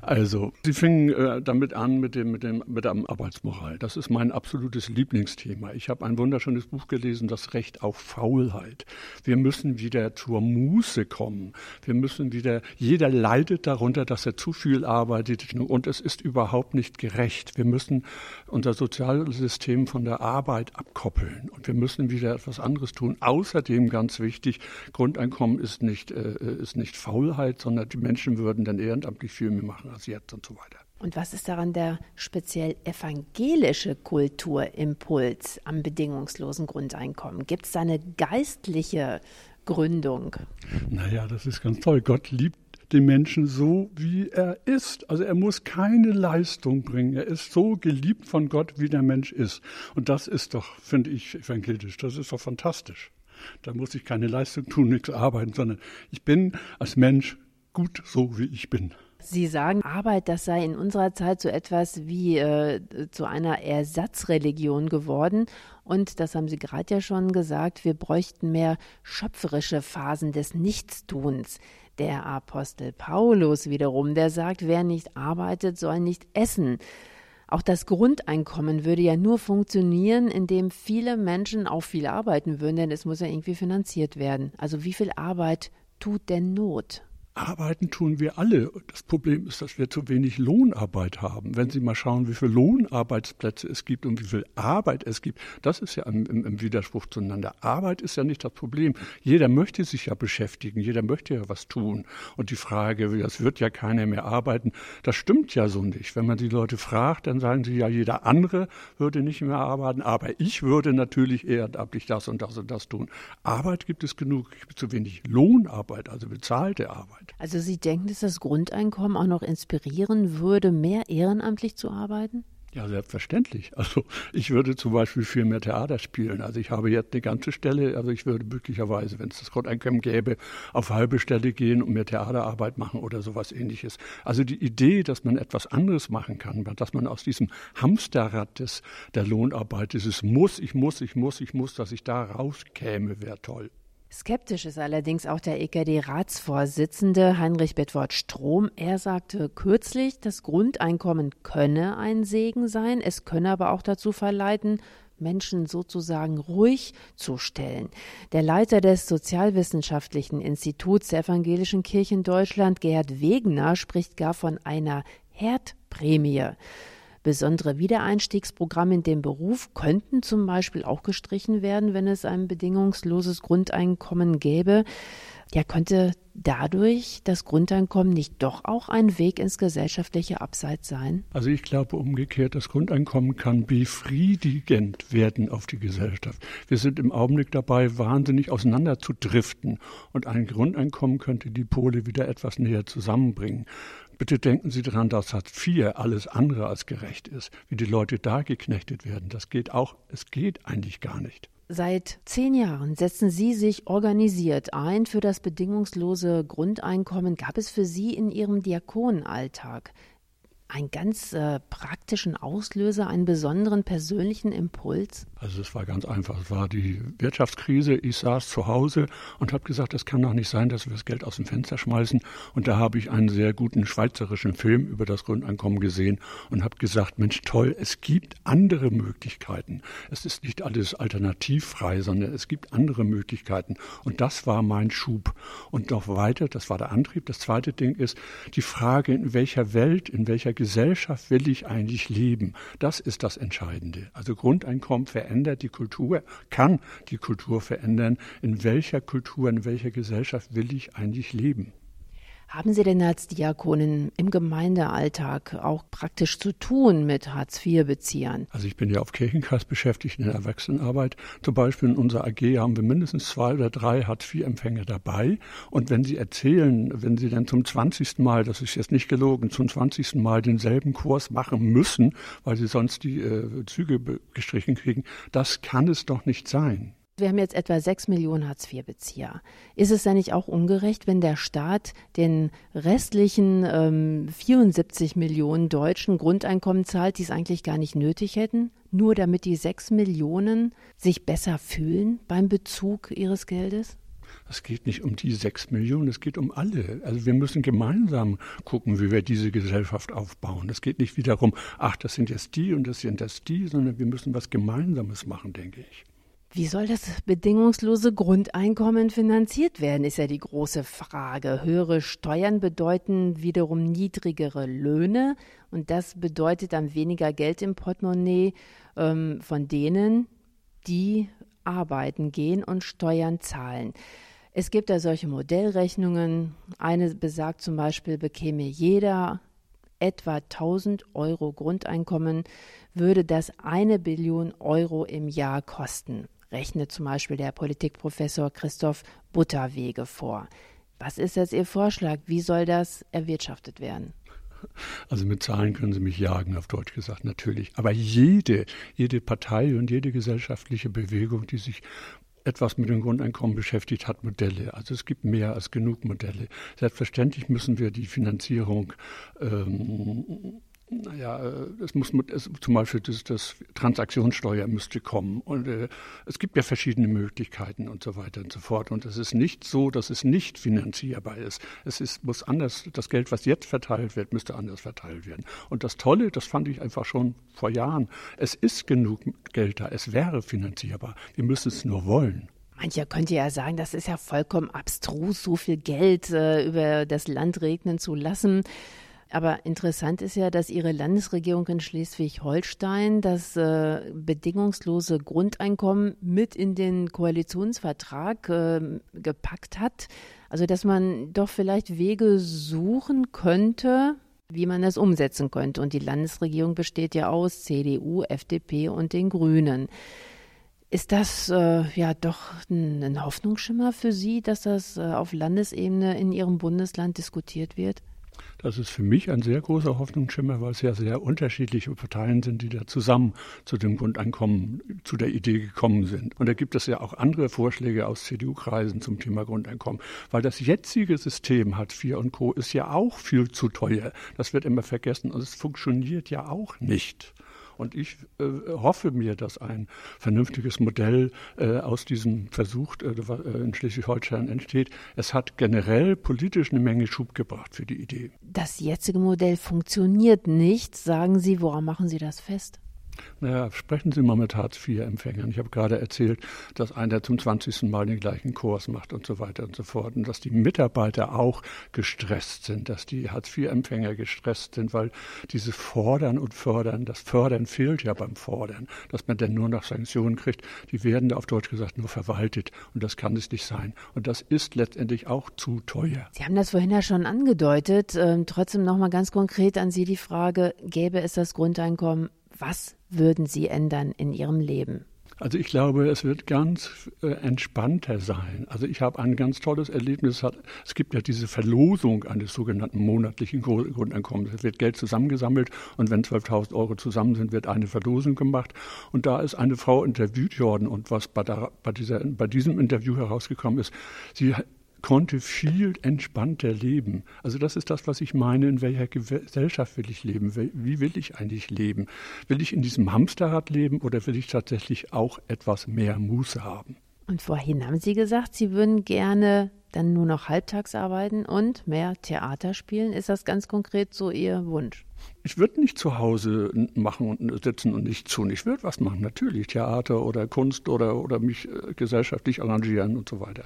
Also, Sie fingen äh, damit an mit dem, mit dem, mit der Arbeitsmoral. Das ist mein absolutes Lieblingsthema. Ich habe ein wunderschönes Buch gelesen, das Recht auf Faulheit. Wir müssen wieder zur Muße kommen. Wir müssen wieder, jeder leidet darunter, dass er zu viel arbeitet und es ist überhaupt nicht gerecht. Wir müssen unser Sozialsystem von der Arbeit abkoppeln und wir müssen wieder etwas anderes tun. Außerdem ganz wichtig, Grundeinkommen ist nicht, äh, ist nicht Faulheit, sondern die Menschen würden dann ehrenamtlich viel mehr machen als jetzt und so weiter. Und was ist daran der speziell evangelische Kulturimpuls am bedingungslosen Grundeinkommen? Gibt es da eine geistliche Gründung? Naja, das ist ganz toll. Gott liebt den Menschen so, wie er ist. Also er muss keine Leistung bringen. Er ist so geliebt von Gott, wie der Mensch ist. Und das ist doch, finde ich, evangelisch. Das ist doch fantastisch. Da muss ich keine Leistung tun, nichts arbeiten, sondern ich bin als Mensch gut so, wie ich bin. Sie sagen, Arbeit, das sei in unserer Zeit so etwas wie äh, zu einer Ersatzreligion geworden. Und das haben Sie gerade ja schon gesagt, wir bräuchten mehr schöpferische Phasen des Nichtstuns. Der Apostel Paulus wiederum, der sagt, wer nicht arbeitet, soll nicht essen. Auch das Grundeinkommen würde ja nur funktionieren, indem viele Menschen auch viel arbeiten würden, denn es muss ja irgendwie finanziert werden. Also wie viel Arbeit tut denn Not? Arbeiten tun wir alle. Das Problem ist, dass wir zu wenig Lohnarbeit haben. Wenn Sie mal schauen, wie viele Lohnarbeitsplätze es gibt und wie viel Arbeit es gibt, das ist ja im, im, Widerspruch zueinander. Arbeit ist ja nicht das Problem. Jeder möchte sich ja beschäftigen, jeder möchte ja was tun. Und die Frage, es wird ja keiner mehr arbeiten, das stimmt ja so nicht. Wenn man die Leute fragt, dann sagen sie ja, jeder andere würde nicht mehr arbeiten, aber ich würde natürlich ehrenamtlich das und das und das tun. Arbeit gibt es genug, es gibt zu wenig Lohnarbeit, also bezahlte Arbeit. Arbeit. Also Sie denken, dass das Grundeinkommen auch noch inspirieren würde, mehr ehrenamtlich zu arbeiten? Ja, selbstverständlich. Also ich würde zum Beispiel viel mehr Theater spielen. Also ich habe jetzt eine ganze Stelle, also ich würde möglicherweise, wenn es das Grundeinkommen gäbe, auf halbe Stelle gehen und mehr Theaterarbeit machen oder sowas ähnliches. Also die Idee, dass man etwas anderes machen kann, dass man aus diesem Hamsterrad des, der Lohnarbeit, dieses Muss, ich muss, ich muss, ich muss, dass ich da rauskäme, wäre toll. Skeptisch ist allerdings auch der EKD-Ratsvorsitzende Heinrich Bedwort Strom. Er sagte kürzlich, das Grundeinkommen könne ein Segen sein, es könne aber auch dazu verleiten, Menschen sozusagen ruhig zu stellen. Der Leiter des Sozialwissenschaftlichen Instituts der Evangelischen Kirche in Deutschland, Gerhard Wegner, spricht gar von einer Herdprämie. Besondere Wiedereinstiegsprogramme in dem Beruf könnten zum Beispiel auch gestrichen werden, wenn es ein bedingungsloses Grundeinkommen gäbe. Ja, könnte dadurch das Grundeinkommen nicht doch auch ein Weg ins gesellschaftliche Abseits sein? Also ich glaube umgekehrt, das Grundeinkommen kann befriedigend werden auf die Gesellschaft. Wir sind im Augenblick dabei, wahnsinnig auseinanderzudriften und ein Grundeinkommen könnte die Pole wieder etwas näher zusammenbringen. Bitte denken Sie daran, dass Hartz IV alles andere als gerecht ist. Wie die Leute da geknechtet werden, das geht auch, es geht eigentlich gar nicht. Seit zehn Jahren setzen Sie sich organisiert ein für das bedingungslose Grundeinkommen. Gab es für Sie in Ihrem Diakonenalltag einen ganz äh, praktischen Auslöser, einen besonderen persönlichen Impuls? Also es war ganz einfach. Es war die Wirtschaftskrise. Ich saß zu Hause und habe gesagt, das kann doch nicht sein, dass wir das Geld aus dem Fenster schmeißen. Und da habe ich einen sehr guten schweizerischen Film über das Grundeinkommen gesehen und habe gesagt, Mensch, toll, es gibt andere Möglichkeiten. Es ist nicht alles alternativfrei, sondern es gibt andere Möglichkeiten. Und das war mein Schub. Und noch weiter, das war der Antrieb. Das zweite Ding ist die Frage, in welcher Welt, in welcher Gesellschaft will ich eigentlich leben? Das ist das Entscheidende. Also Grundeinkommen verändert die Kultur, kann die Kultur verändern. In welcher Kultur, in welcher Gesellschaft will ich eigentlich leben? Haben Sie denn als Diakonin im Gemeindealltag auch praktisch zu tun mit Hartz-IV-Beziehern? Also ich bin ja auf Kirchenkreis beschäftigt in der Erwachsenenarbeit. Zum Beispiel in unserer AG haben wir mindestens zwei oder drei Hartz-IV-Empfänger dabei. Und wenn Sie erzählen, wenn Sie dann zum 20. Mal, das ist jetzt nicht gelogen, zum 20. Mal denselben Kurs machen müssen, weil Sie sonst die äh, Züge gestrichen kriegen, das kann es doch nicht sein. Wir haben jetzt etwa sechs Millionen Hartz-IV-Bezieher. Ist es denn nicht auch ungerecht, wenn der Staat den restlichen ähm, 74 Millionen Deutschen Grundeinkommen zahlt, die es eigentlich gar nicht nötig hätten, nur damit die sechs Millionen sich besser fühlen beim Bezug ihres Geldes? Es geht nicht um die sechs Millionen, es geht um alle. Also wir müssen gemeinsam gucken, wie wir diese Gesellschaft aufbauen. Es geht nicht wieder darum, ach, das sind jetzt die und das sind jetzt die, sondern wir müssen was Gemeinsames machen, denke ich. Wie soll das bedingungslose Grundeinkommen finanziert werden, ist ja die große Frage. Höhere Steuern bedeuten wiederum niedrigere Löhne und das bedeutet dann weniger Geld im Portemonnaie ähm, von denen, die arbeiten gehen und Steuern zahlen. Es gibt da solche Modellrechnungen. Eine besagt zum Beispiel, bekäme jeder etwa 1000 Euro Grundeinkommen, würde das eine Billion Euro im Jahr kosten rechnet zum Beispiel der Politikprofessor Christoph Butterwege vor. Was ist jetzt Ihr Vorschlag? Wie soll das erwirtschaftet werden? Also mit Zahlen können Sie mich jagen, auf Deutsch gesagt, natürlich. Aber jede, jede Partei und jede gesellschaftliche Bewegung, die sich etwas mit dem Grundeinkommen beschäftigt, hat Modelle. Also es gibt mehr als genug Modelle. Selbstverständlich müssen wir die Finanzierung ähm, naja, äh, es muss es, zum Beispiel das, das, Transaktionssteuer müsste kommen. Und äh, es gibt ja verschiedene Möglichkeiten und so weiter und so fort. Und es ist nicht so, dass es nicht finanzierbar ist. Es ist, muss anders, das Geld, was jetzt verteilt wird, müsste anders verteilt werden. Und das Tolle, das fand ich einfach schon vor Jahren, es ist genug Geld da, es wäre finanzierbar. Wir müssen es nur wollen. Mancher könnte ja sagen, das ist ja vollkommen abstrus, so viel Geld äh, über das Land regnen zu lassen. Aber interessant ist ja, dass Ihre Landesregierung in Schleswig-Holstein das äh, bedingungslose Grundeinkommen mit in den Koalitionsvertrag äh, gepackt hat. Also dass man doch vielleicht Wege suchen könnte, wie man das umsetzen könnte. Und die Landesregierung besteht ja aus CDU, FDP und den Grünen. Ist das äh, ja doch ein, ein Hoffnungsschimmer für Sie, dass das äh, auf Landesebene in Ihrem Bundesland diskutiert wird? Das ist für mich ein sehr großer Hoffnungsschimmer, weil es ja sehr unterschiedliche Parteien sind, die da zusammen zu dem Grundeinkommen, zu der Idee gekommen sind. Und da gibt es ja auch andere Vorschläge aus CDU-Kreisen zum Thema Grundeinkommen, weil das jetzige System Hartz IV und Co. ist ja auch viel zu teuer. Das wird immer vergessen und es funktioniert ja auch nicht. Und ich äh, hoffe mir, dass ein vernünftiges Modell äh, aus diesem Versuch äh, äh, in Schleswig-Holstein entsteht. Es hat generell politisch eine Menge Schub gebracht für die Idee. Das jetzige Modell funktioniert nicht, sagen Sie. Woran machen Sie das fest? Naja, sprechen Sie mal mit Hartz-IV-Empfängern. Ich habe gerade erzählt, dass einer zum 20. Mal den gleichen Kurs macht und so weiter und so fort. Und dass die Mitarbeiter auch gestresst sind, dass die Hartz-IV-Empfänger gestresst sind, weil dieses Fordern und Fördern, das Fördern fehlt ja beim Fordern, dass man dann nur noch Sanktionen kriegt. Die werden auf Deutsch gesagt nur verwaltet. Und das kann es nicht sein. Und das ist letztendlich auch zu teuer. Sie haben das vorhin ja schon angedeutet. Ähm, trotzdem nochmal ganz konkret an Sie die Frage, gäbe es das Grundeinkommen was würden Sie ändern in Ihrem Leben? Also ich glaube, es wird ganz äh, entspannter sein. Also ich habe ein ganz tolles Erlebnis. Es gibt ja diese Verlosung eines sogenannten monatlichen Grundeinkommens. Es wird Geld zusammengesammelt und wenn 12.000 Euro zusammen sind, wird eine Verlosung gemacht. Und da ist eine Frau interviewt worden und was bei, der, bei, dieser, bei diesem Interview herausgekommen ist, sie konnte viel entspannter leben. Also das ist das, was ich meine, in welcher Gesellschaft will ich leben, wie will ich eigentlich leben? Will ich in diesem Hamsterrad leben oder will ich tatsächlich auch etwas mehr Muße haben? Und vorhin haben Sie gesagt, Sie würden gerne dann nur noch halbtags arbeiten und mehr Theater spielen. Ist das ganz konkret so Ihr Wunsch? Ich würde nicht zu Hause machen und sitzen und nichts tun. Ich würde was machen, natürlich Theater oder Kunst oder, oder mich äh, gesellschaftlich arrangieren und so weiter.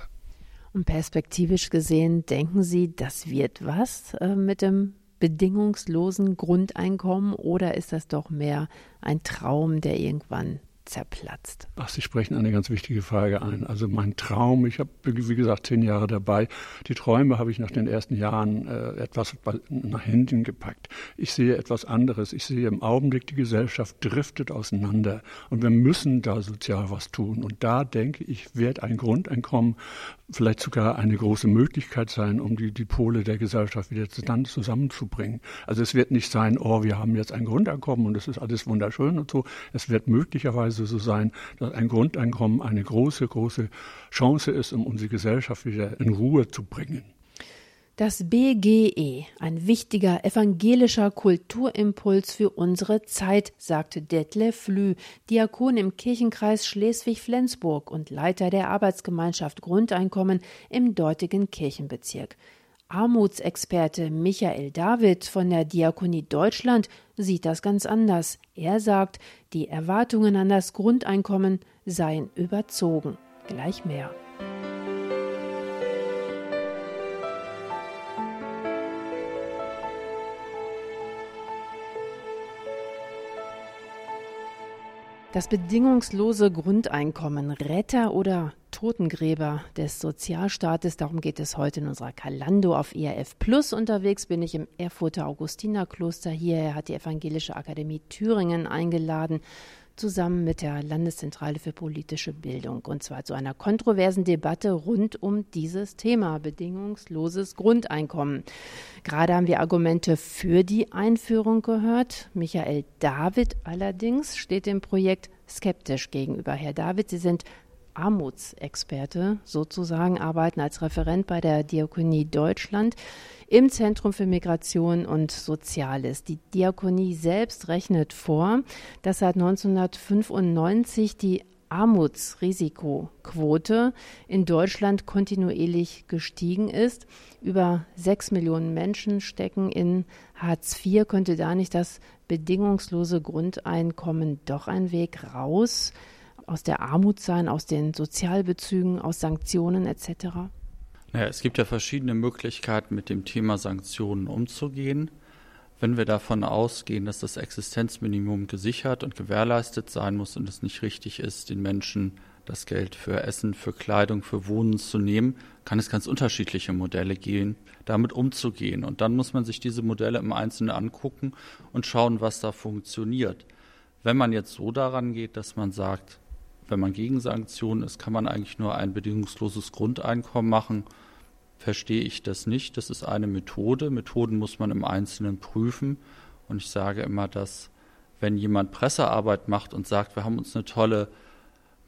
Und perspektivisch gesehen, denken Sie, das wird was äh, mit dem bedingungslosen Grundeinkommen oder ist das doch mehr ein Traum, der irgendwann zerplatzt? Ach, Sie sprechen eine ganz wichtige Frage ein. Also mein Traum, ich habe, wie gesagt, zehn Jahre dabei. Die Träume habe ich nach den ersten Jahren äh, etwas nach hinten gepackt. Ich sehe etwas anderes. Ich sehe im Augenblick, die Gesellschaft driftet auseinander und wir müssen da sozial was tun. Und da denke ich, wird ein Grundeinkommen vielleicht sogar eine große Möglichkeit sein, um die, die Pole der Gesellschaft wieder zusammenzubringen. Also es wird nicht sein, oh, wir haben jetzt ein Grundeinkommen und es ist alles wunderschön und so. Es wird möglicherweise so sein, dass ein Grundeinkommen eine große, große Chance ist, um unsere Gesellschaft wieder in Ruhe zu bringen. Das BGE, ein wichtiger evangelischer Kulturimpuls für unsere Zeit, sagte Detlef Lü, Diakon im Kirchenkreis Schleswig-Flensburg und Leiter der Arbeitsgemeinschaft Grundeinkommen im dortigen Kirchenbezirk. Armutsexperte Michael David von der Diakonie Deutschland sieht das ganz anders. Er sagt, die Erwartungen an das Grundeinkommen seien überzogen. Gleich mehr. Das bedingungslose Grundeinkommen, Retter oder Totengräber des Sozialstaates, darum geht es heute in unserer Kalando auf ERF Plus. Unterwegs bin ich im Erfurter Augustinerkloster. Hier hat die Evangelische Akademie Thüringen eingeladen, zusammen mit der Landeszentrale für politische Bildung. Und zwar zu einer kontroversen Debatte rund um dieses Thema, bedingungsloses Grundeinkommen. Gerade haben wir Argumente für die Einführung gehört. Michael David allerdings steht dem Projekt skeptisch gegenüber. Herr David, Sie sind Armutsexperte sozusagen, arbeiten als Referent bei der Diakonie Deutschland im Zentrum für Migration und Soziales. Die Diakonie selbst rechnet vor, dass seit 1995 die Armutsrisikoquote in Deutschland kontinuierlich gestiegen ist. Über sechs Millionen Menschen stecken in Hartz IV. Könnte da nicht das bedingungslose Grundeinkommen doch ein Weg raus aus der Armut sein, aus den Sozialbezügen, aus Sanktionen etc.? Naja, es gibt ja verschiedene Möglichkeiten, mit dem Thema Sanktionen umzugehen. Wenn wir davon ausgehen, dass das Existenzminimum gesichert und gewährleistet sein muss und es nicht richtig ist, den Menschen das Geld für Essen, für Kleidung, für Wohnen zu nehmen, kann es ganz unterschiedliche Modelle gehen, damit umzugehen. Und dann muss man sich diese Modelle im Einzelnen angucken und schauen, was da funktioniert. Wenn man jetzt so daran geht, dass man sagt, wenn man gegen Sanktionen ist, kann man eigentlich nur ein bedingungsloses Grundeinkommen machen. Verstehe ich das nicht. Das ist eine Methode. Methoden muss man im Einzelnen prüfen. Und ich sage immer, dass wenn jemand Pressearbeit macht und sagt, wir haben uns eine tolle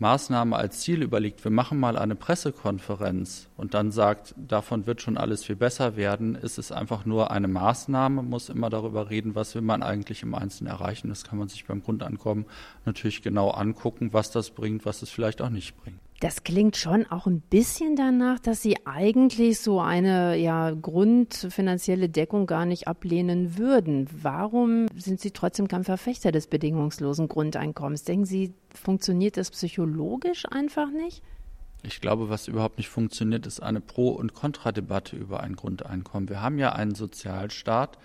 Maßnahme als Ziel überlegt, wir machen mal eine Pressekonferenz und dann sagt, davon wird schon alles viel besser werden, ist es einfach nur eine Maßnahme, muss immer darüber reden, was will man eigentlich im Einzelnen erreichen. Das kann man sich beim Grundeinkommen natürlich genau angucken, was das bringt, was es vielleicht auch nicht bringt. Das klingt schon auch ein bisschen danach, dass Sie eigentlich so eine ja, grundfinanzielle Deckung gar nicht ablehnen würden. Warum sind Sie trotzdem kein Verfechter des bedingungslosen Grundeinkommens? Denken Sie, funktioniert das psychologisch einfach nicht? Ich glaube, was überhaupt nicht funktioniert, ist eine Pro- und Kontradebatte über ein Grundeinkommen. Wir haben ja einen Sozialstaat.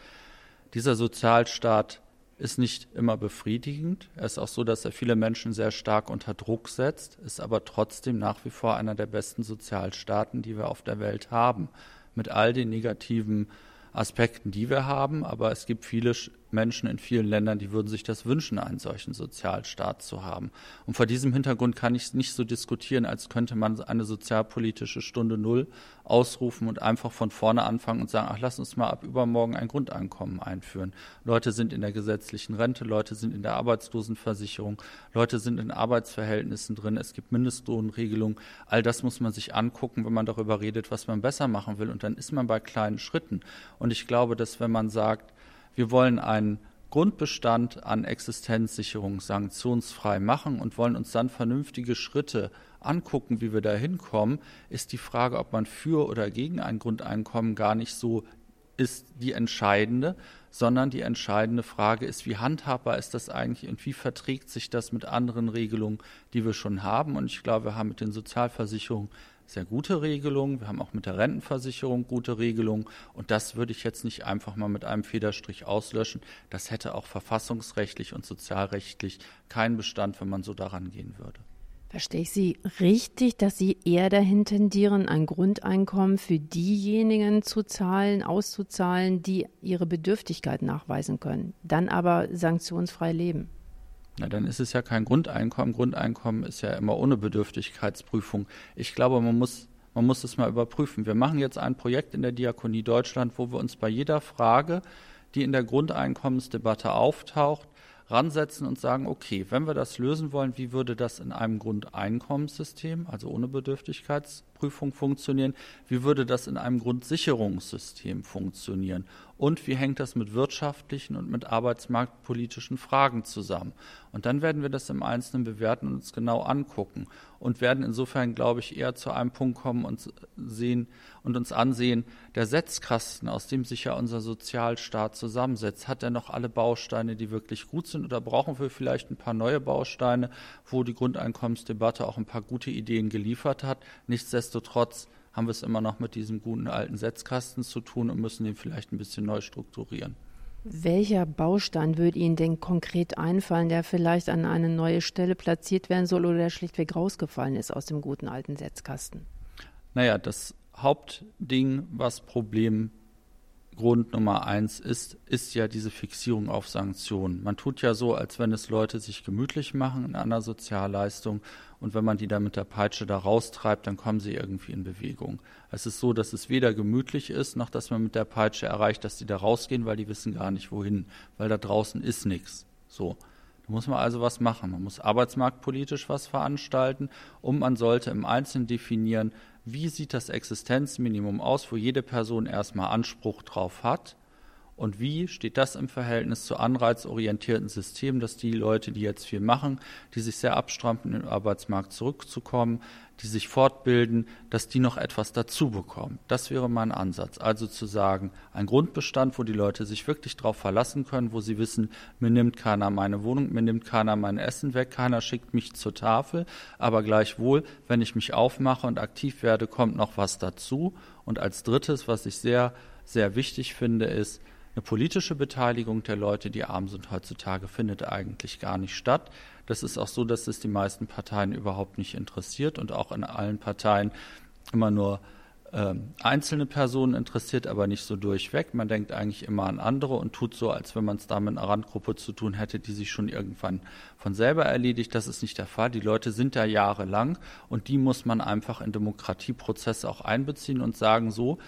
Dieser Sozialstaat ist nicht immer befriedigend. Er ist auch so, dass er viele Menschen sehr stark unter Druck setzt, ist aber trotzdem nach wie vor einer der besten Sozialstaaten, die wir auf der Welt haben. Mit all den negativen Aspekten, die wir haben, aber es gibt viele Menschen in vielen Ländern, die würden sich das wünschen, einen solchen Sozialstaat zu haben. Und vor diesem Hintergrund kann ich es nicht so diskutieren, als könnte man eine sozialpolitische Stunde Null ausrufen und einfach von vorne anfangen und sagen, ach, lass uns mal ab übermorgen ein Grundeinkommen einführen. Leute sind in der gesetzlichen Rente, Leute sind in der Arbeitslosenversicherung, Leute sind in Arbeitsverhältnissen drin, es gibt Mindestlohnregelungen. All das muss man sich angucken, wenn man darüber redet, was man besser machen will. Und dann ist man bei kleinen Schritten. Und ich glaube, dass wenn man sagt, wir wollen einen Grundbestand an Existenzsicherung sanktionsfrei machen und wollen uns dann vernünftige Schritte angucken, wie wir da hinkommen, ist die Frage, ob man für oder gegen ein Grundeinkommen gar nicht so ist die entscheidende, sondern die entscheidende Frage ist, wie handhabbar ist das eigentlich und wie verträgt sich das mit anderen Regelungen, die wir schon haben. Und ich glaube, wir haben mit den Sozialversicherungen sehr gute Regelungen. Wir haben auch mit der Rentenversicherung gute Regelungen. Und das würde ich jetzt nicht einfach mal mit einem Federstrich auslöschen. Das hätte auch verfassungsrechtlich und sozialrechtlich keinen Bestand, wenn man so daran gehen würde. Verstehe ich Sie richtig, dass Sie eher dahin tendieren, ein Grundeinkommen für diejenigen zu zahlen, auszuzahlen, die ihre Bedürftigkeit nachweisen können, dann aber sanktionsfrei leben? Na, dann ist es ja kein Grundeinkommen. Grundeinkommen ist ja immer ohne Bedürftigkeitsprüfung. Ich glaube, man muss, man muss es mal überprüfen. Wir machen jetzt ein Projekt in der Diakonie Deutschland, wo wir uns bei jeder Frage, die in der Grundeinkommensdebatte auftaucht, ransetzen und sagen, okay, wenn wir das lösen wollen, wie würde das in einem Grundeinkommenssystem, also ohne Bedürftigkeitsprüfung funktionieren? Wie würde das in einem Grundsicherungssystem funktionieren? Und wie hängt das mit wirtschaftlichen und mit arbeitsmarktpolitischen Fragen zusammen? Und dann werden wir das im Einzelnen bewerten und uns genau angucken und werden insofern, glaube ich, eher zu einem Punkt kommen und sehen und uns ansehen, der Setzkasten, aus dem sich ja unser Sozialstaat zusammensetzt, hat er noch alle Bausteine, die wirklich gut sind oder brauchen wir vielleicht ein paar neue Bausteine, wo die Grundeinkommensdebatte auch ein paar gute Ideen geliefert hat. Nichtsdestotrotz haben wir es immer noch mit diesem guten alten Setzkasten zu tun und müssen den vielleicht ein bisschen neu strukturieren. Welcher Baustein würde Ihnen denn konkret einfallen, der vielleicht an eine neue Stelle platziert werden soll oder der schlichtweg rausgefallen ist aus dem guten alten Setzkasten? Naja, das Hauptding, was Problem Grund Nummer eins ist, ist ja diese Fixierung auf Sanktionen. Man tut ja so, als wenn es Leute sich gemütlich machen in einer Sozialleistung und wenn man die dann mit der Peitsche da raustreibt, dann kommen sie irgendwie in Bewegung. Es ist so, dass es weder gemütlich ist, noch dass man mit der Peitsche erreicht, dass die da rausgehen, weil die wissen gar nicht wohin, weil da draußen ist nichts. So. Da muss man also was machen. Man muss arbeitsmarktpolitisch was veranstalten und man sollte im Einzelnen definieren, wie sieht das Existenzminimum aus, wo jede Person erstmal Anspruch drauf hat und wie steht das im Verhältnis zu anreizorientierten Systemen, dass die Leute, die jetzt viel machen, die sich sehr abstrampeln, in den Arbeitsmarkt zurückzukommen, die sich fortbilden, dass die noch etwas dazu bekommen. Das wäre mein Ansatz. Also zu sagen, ein Grundbestand, wo die Leute sich wirklich darauf verlassen können, wo sie wissen, mir nimmt keiner meine Wohnung, mir nimmt keiner mein Essen weg, keiner schickt mich zur Tafel, aber gleichwohl, wenn ich mich aufmache und aktiv werde, kommt noch was dazu. Und als drittes, was ich sehr, sehr wichtig finde, ist, eine politische Beteiligung der Leute, die arm sind heutzutage, findet eigentlich gar nicht statt. Das ist auch so, dass es die meisten Parteien überhaupt nicht interessiert und auch in allen Parteien immer nur äh, einzelne Personen interessiert, aber nicht so durchweg. Man denkt eigentlich immer an andere und tut so, als wenn man es da mit einer Randgruppe zu tun hätte, die sich schon irgendwann von selber erledigt. Das ist nicht der Fall. Die Leute sind da jahrelang und die muss man einfach in Demokratieprozesse auch einbeziehen und sagen so,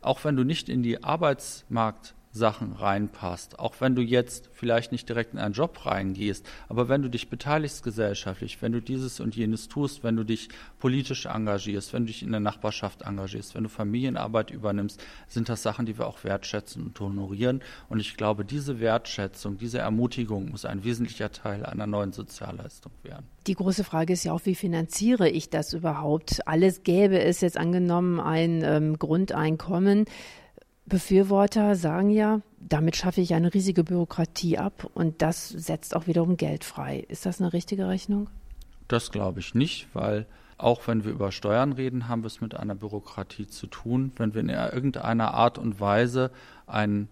auch wenn du nicht in die Arbeitsmarkt Sachen reinpasst. Auch wenn du jetzt vielleicht nicht direkt in einen Job reingehst, aber wenn du dich beteiligst gesellschaftlich, wenn du dieses und jenes tust, wenn du dich politisch engagierst, wenn du dich in der Nachbarschaft engagierst, wenn du Familienarbeit übernimmst, sind das Sachen, die wir auch wertschätzen und honorieren. Und ich glaube, diese Wertschätzung, diese Ermutigung muss ein wesentlicher Teil einer neuen Sozialleistung werden. Die große Frage ist ja auch, wie finanziere ich das überhaupt? Alles gäbe es jetzt angenommen ein ähm, Grundeinkommen. Befürworter sagen ja, damit schaffe ich eine riesige Bürokratie ab und das setzt auch wiederum Geld frei. Ist das eine richtige Rechnung? Das glaube ich nicht, weil auch wenn wir über Steuern reden, haben wir es mit einer Bürokratie zu tun. Wenn wir in irgendeiner Art und Weise einen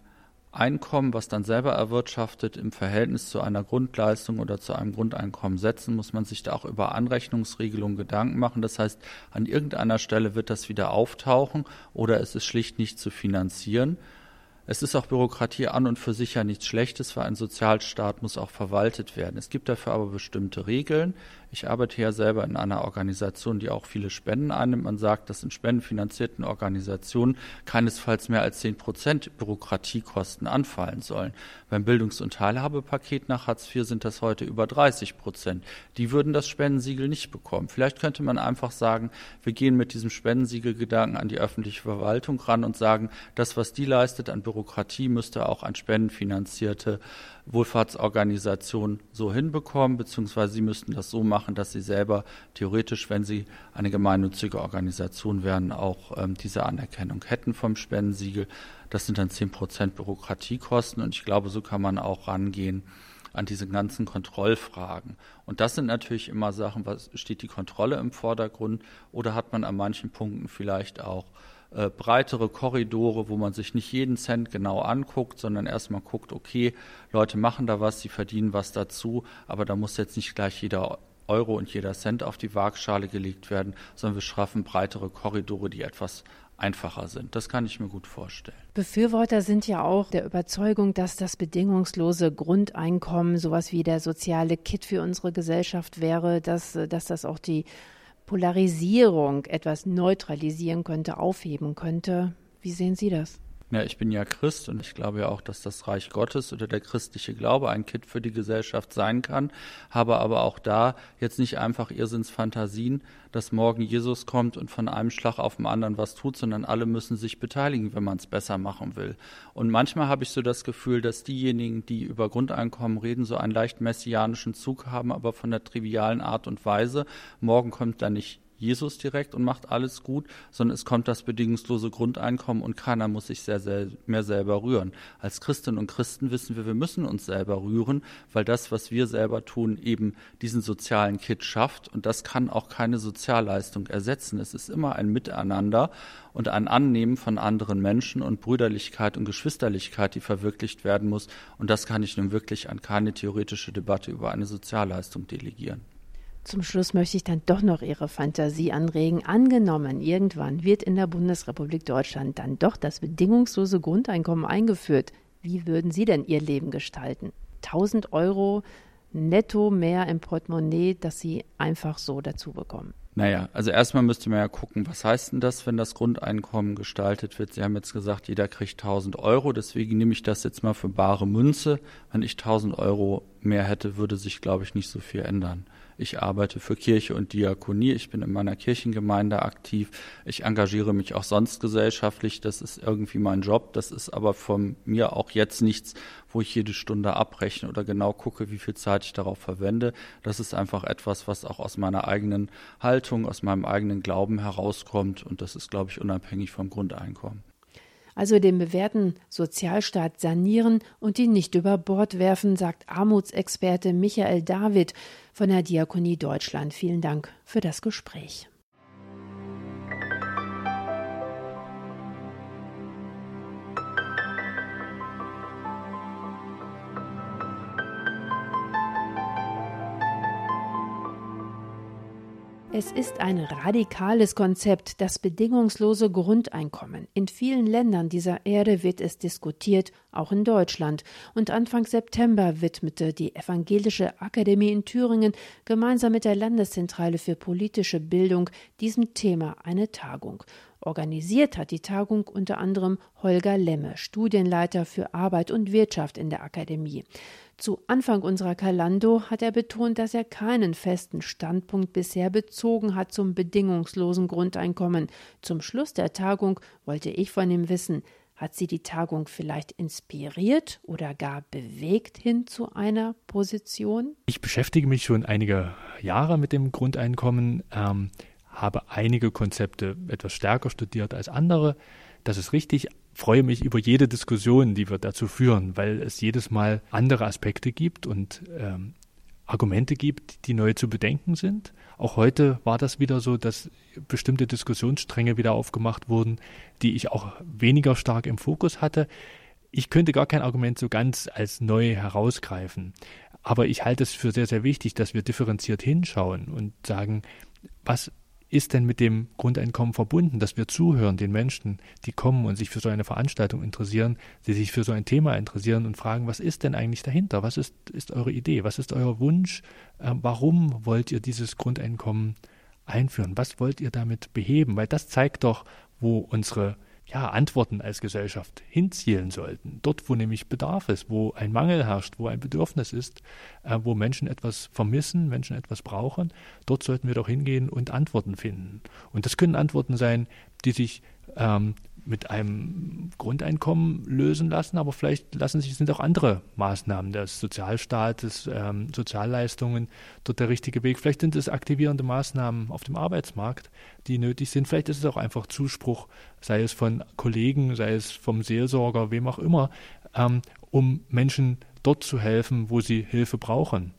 Einkommen, was dann selber erwirtschaftet, im Verhältnis zu einer Grundleistung oder zu einem Grundeinkommen setzen, muss man sich da auch über Anrechnungsregelungen Gedanken machen. Das heißt, an irgendeiner Stelle wird das wieder auftauchen oder es ist schlicht nicht zu finanzieren. Es ist auch Bürokratie an und für sich ja nichts Schlechtes, weil ein Sozialstaat muss auch verwaltet werden. Es gibt dafür aber bestimmte Regeln. Ich arbeite ja selber in einer Organisation, die auch viele Spenden einnimmt. Man sagt, dass in spendenfinanzierten Organisationen keinesfalls mehr als zehn Prozent Bürokratiekosten anfallen sollen. Beim Bildungs- und Teilhabepaket nach Hartz IV sind das heute über 30 Prozent. Die würden das Spendensiegel nicht bekommen. Vielleicht könnte man einfach sagen, wir gehen mit diesem Spendensiegelgedanken an die öffentliche Verwaltung ran und sagen, das, was die leistet an Bürokratie, müsste auch an spendenfinanzierte Wohlfahrtsorganisationen so hinbekommen, beziehungsweise sie müssten das so machen, dass sie selber theoretisch, wenn sie eine gemeinnützige Organisation wären, auch ähm, diese Anerkennung hätten vom Spendensiegel. Das sind dann zehn Prozent Bürokratiekosten und ich glaube, so kann man auch rangehen an diese ganzen Kontrollfragen. Und das sind natürlich immer Sachen, was steht die Kontrolle im Vordergrund oder hat man an manchen Punkten vielleicht auch äh, breitere Korridore, wo man sich nicht jeden Cent genau anguckt, sondern erstmal guckt, okay, Leute machen da was, sie verdienen was dazu, aber da muss jetzt nicht gleich jeder Euro und jeder Cent auf die Waagschale gelegt werden, sondern wir schaffen breitere Korridore, die etwas einfacher sind. Das kann ich mir gut vorstellen. Befürworter sind ja auch der Überzeugung, dass das bedingungslose Grundeinkommen sowas wie der soziale Kit für unsere Gesellschaft wäre, dass, dass das auch die Polarisierung etwas neutralisieren könnte, aufheben könnte. Wie sehen Sie das? Ja, ich bin ja Christ und ich glaube ja auch, dass das Reich Gottes oder der christliche Glaube ein Kit für die Gesellschaft sein kann, habe aber auch da jetzt nicht einfach Irrsinnsfantasien, dass morgen Jesus kommt und von einem Schlag auf den anderen was tut, sondern alle müssen sich beteiligen, wenn man es besser machen will. Und manchmal habe ich so das Gefühl, dass diejenigen, die über Grundeinkommen reden, so einen leicht messianischen Zug haben, aber von der trivialen Art und Weise. Morgen kommt da nicht Jesus direkt und macht alles gut, sondern es kommt das bedingungslose Grundeinkommen und keiner muss sich sehr, sehr mehr selber rühren. Als Christinnen und Christen wissen wir, wir müssen uns selber rühren, weil das, was wir selber tun, eben diesen sozialen Kit schafft und das kann auch keine Sozialleistung ersetzen. Es ist immer ein Miteinander und ein Annehmen von anderen Menschen und Brüderlichkeit und Geschwisterlichkeit, die verwirklicht werden muss und das kann ich nun wirklich an keine theoretische Debatte über eine Sozialleistung delegieren. Zum Schluss möchte ich dann doch noch Ihre Fantasie anregen. Angenommen, irgendwann wird in der Bundesrepublik Deutschland dann doch das bedingungslose Grundeinkommen eingeführt. Wie würden Sie denn Ihr Leben gestalten? 1000 Euro netto mehr im Portemonnaie, das Sie einfach so dazu bekommen. Naja, also erstmal müsste man ja gucken, was heißt denn das, wenn das Grundeinkommen gestaltet wird? Sie haben jetzt gesagt, jeder kriegt 1000 Euro, deswegen nehme ich das jetzt mal für bare Münze. Wenn ich 1000 Euro mehr hätte, würde sich, glaube ich, nicht so viel ändern. Ich arbeite für Kirche und Diakonie. Ich bin in meiner Kirchengemeinde aktiv. Ich engagiere mich auch sonst gesellschaftlich. Das ist irgendwie mein Job. Das ist aber von mir auch jetzt nichts, wo ich jede Stunde abrechne oder genau gucke, wie viel Zeit ich darauf verwende. Das ist einfach etwas, was auch aus meiner eigenen Haltung, aus meinem eigenen Glauben herauskommt. Und das ist, glaube ich, unabhängig vom Grundeinkommen also den bewährten Sozialstaat sanieren und ihn nicht über Bord werfen, sagt Armutsexperte Michael David von der Diakonie Deutschland. Vielen Dank für das Gespräch. Es ist ein radikales Konzept, das bedingungslose Grundeinkommen. In vielen Ländern dieser Erde wird es diskutiert, auch in Deutschland. Und Anfang September widmete die Evangelische Akademie in Thüringen gemeinsam mit der Landeszentrale für politische Bildung diesem Thema eine Tagung. Organisiert hat die Tagung unter anderem Holger Lemme, Studienleiter für Arbeit und Wirtschaft in der Akademie. Zu Anfang unserer Kalando hat er betont, dass er keinen festen Standpunkt bisher bezogen hat zum bedingungslosen Grundeinkommen. Zum Schluss der Tagung wollte ich von ihm wissen, hat sie die Tagung vielleicht inspiriert oder gar bewegt hin zu einer Position? Ich beschäftige mich schon einige Jahre mit dem Grundeinkommen, ähm, habe einige Konzepte etwas stärker studiert als andere. Das ist richtig. Freue mich über jede Diskussion, die wir dazu führen, weil es jedes Mal andere Aspekte gibt und ähm, Argumente gibt, die neu zu bedenken sind. Auch heute war das wieder so, dass bestimmte Diskussionsstränge wieder aufgemacht wurden, die ich auch weniger stark im Fokus hatte. Ich könnte gar kein Argument so ganz als neu herausgreifen. Aber ich halte es für sehr, sehr wichtig, dass wir differenziert hinschauen und sagen, was ist denn mit dem Grundeinkommen verbunden, dass wir zuhören den Menschen, die kommen und sich für so eine Veranstaltung interessieren, die sich für so ein Thema interessieren und fragen, was ist denn eigentlich dahinter? Was ist, ist eure Idee? Was ist euer Wunsch? Äh, warum wollt ihr dieses Grundeinkommen einführen? Was wollt ihr damit beheben? Weil das zeigt doch, wo unsere ja, Antworten als Gesellschaft hinzielen sollten. Dort, wo nämlich Bedarf ist, wo ein Mangel herrscht, wo ein Bedürfnis ist, äh, wo Menschen etwas vermissen, Menschen etwas brauchen, dort sollten wir doch hingehen und Antworten finden. Und das können Antworten sein, die sich ähm, mit einem Grundeinkommen lösen lassen, aber vielleicht lassen sich sind auch andere Maßnahmen des Sozialstaates, ähm, Sozialleistungen dort der richtige Weg. Vielleicht sind es aktivierende Maßnahmen auf dem Arbeitsmarkt, die nötig sind. Vielleicht ist es auch einfach Zuspruch, sei es von Kollegen, sei es vom Seelsorger, wem auch immer, ähm, um Menschen dort zu helfen, wo sie Hilfe brauchen.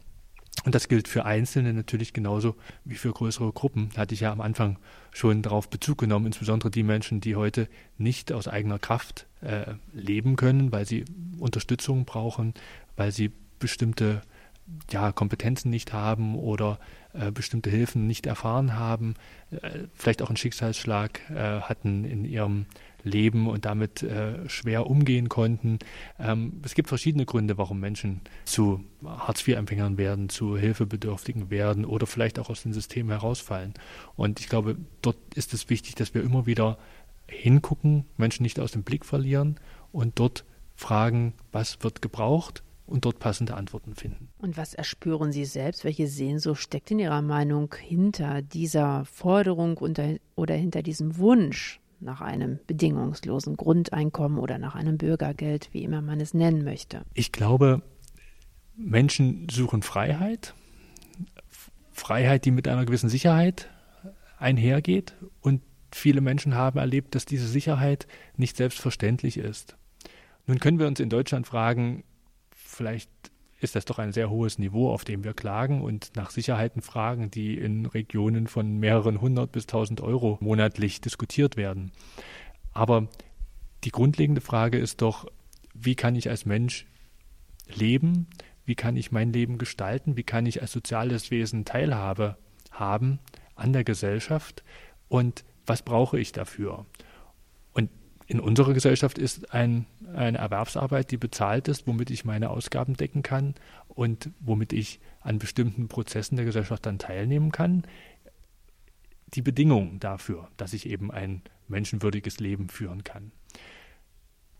Und das gilt für Einzelne natürlich genauso wie für größere Gruppen. Hatte ich ja am Anfang schon darauf Bezug genommen, insbesondere die Menschen, die heute nicht aus eigener Kraft äh, leben können, weil sie Unterstützung brauchen, weil sie bestimmte ja, Kompetenzen nicht haben oder äh, bestimmte Hilfen nicht erfahren haben, äh, vielleicht auch einen Schicksalsschlag äh, hatten in ihrem leben und damit äh, schwer umgehen konnten. Ähm, es gibt verschiedene Gründe, warum Menschen zu Hartz-IV-Empfängern werden, zu Hilfebedürftigen werden oder vielleicht auch aus dem System herausfallen. Und ich glaube, dort ist es wichtig, dass wir immer wieder hingucken, Menschen nicht aus dem Blick verlieren und dort fragen, was wird gebraucht und dort passende Antworten finden. Und was erspüren Sie selbst? Welche Sehnsucht steckt in Ihrer Meinung hinter dieser Forderung oder hinter diesem Wunsch nach einem bedingungslosen Grundeinkommen oder nach einem Bürgergeld, wie immer man es nennen möchte. Ich glaube, Menschen suchen Freiheit, Freiheit, die mit einer gewissen Sicherheit einhergeht. Und viele Menschen haben erlebt, dass diese Sicherheit nicht selbstverständlich ist. Nun können wir uns in Deutschland fragen, vielleicht ist das doch ein sehr hohes Niveau, auf dem wir klagen und nach Sicherheiten fragen, die in Regionen von mehreren hundert bis tausend Euro monatlich diskutiert werden. Aber die grundlegende Frage ist doch, wie kann ich als Mensch leben? Wie kann ich mein Leben gestalten? Wie kann ich als soziales Wesen Teilhabe haben an der Gesellschaft? Und was brauche ich dafür? In unserer Gesellschaft ist ein, eine Erwerbsarbeit, die bezahlt ist, womit ich meine Ausgaben decken kann und womit ich an bestimmten Prozessen der Gesellschaft dann teilnehmen kann, die Bedingung dafür, dass ich eben ein menschenwürdiges Leben führen kann.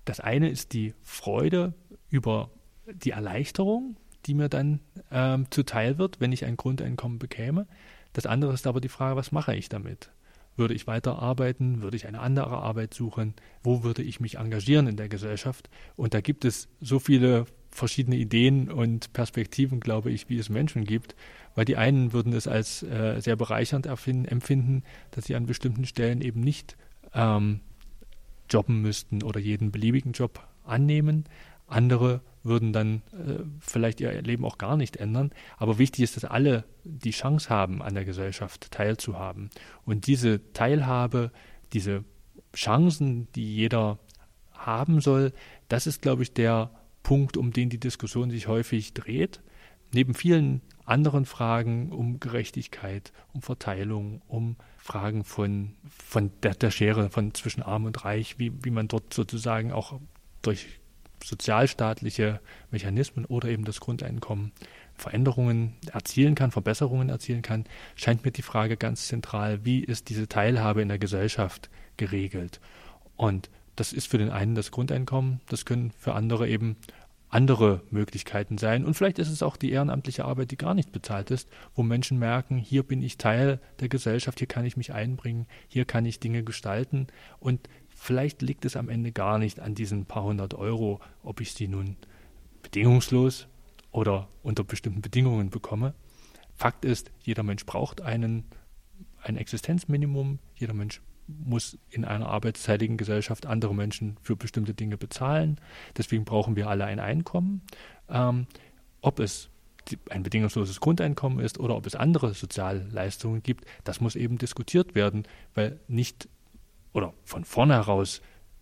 Das eine ist die Freude über die Erleichterung, die mir dann ähm, zuteil wird, wenn ich ein Grundeinkommen bekäme. Das andere ist aber die Frage, was mache ich damit? Würde ich weiter arbeiten? Würde ich eine andere Arbeit suchen? Wo würde ich mich engagieren in der Gesellschaft? Und da gibt es so viele verschiedene Ideen und Perspektiven, glaube ich, wie es Menschen gibt. Weil die einen würden es als äh, sehr bereichernd empfinden, dass sie an bestimmten Stellen eben nicht ähm, jobben müssten oder jeden beliebigen Job annehmen. Andere würden dann äh, vielleicht ihr Leben auch gar nicht ändern. Aber wichtig ist, dass alle die Chance haben, an der Gesellschaft teilzuhaben. Und diese Teilhabe, diese Chancen, die jeder haben soll, das ist, glaube ich, der Punkt, um den die Diskussion sich häufig dreht. Neben vielen anderen Fragen um Gerechtigkeit, um Verteilung, um Fragen von, von der, der Schere von zwischen Arm und Reich, wie, wie man dort sozusagen auch durch sozialstaatliche Mechanismen oder eben das Grundeinkommen Veränderungen erzielen kann, Verbesserungen erzielen kann, scheint mir die Frage ganz zentral, wie ist diese Teilhabe in der Gesellschaft geregelt? Und das ist für den einen das Grundeinkommen, das können für andere eben andere Möglichkeiten sein. Und vielleicht ist es auch die ehrenamtliche Arbeit, die gar nicht bezahlt ist, wo Menschen merken, hier bin ich Teil der Gesellschaft, hier kann ich mich einbringen, hier kann ich Dinge gestalten. Und vielleicht liegt es am Ende gar nicht an diesen paar hundert Euro, ob ich sie nun bedingungslos oder unter bestimmten Bedingungen bekomme. Fakt ist, jeder Mensch braucht einen, ein Existenzminimum, jeder Mensch muss in einer arbeitszeitigen Gesellschaft andere Menschen für bestimmte Dinge bezahlen. Deswegen brauchen wir alle ein Einkommen. Ähm, ob es ein bedingungsloses Grundeinkommen ist oder ob es andere Sozialleistungen gibt, das muss eben diskutiert werden, weil nicht oder von vornherein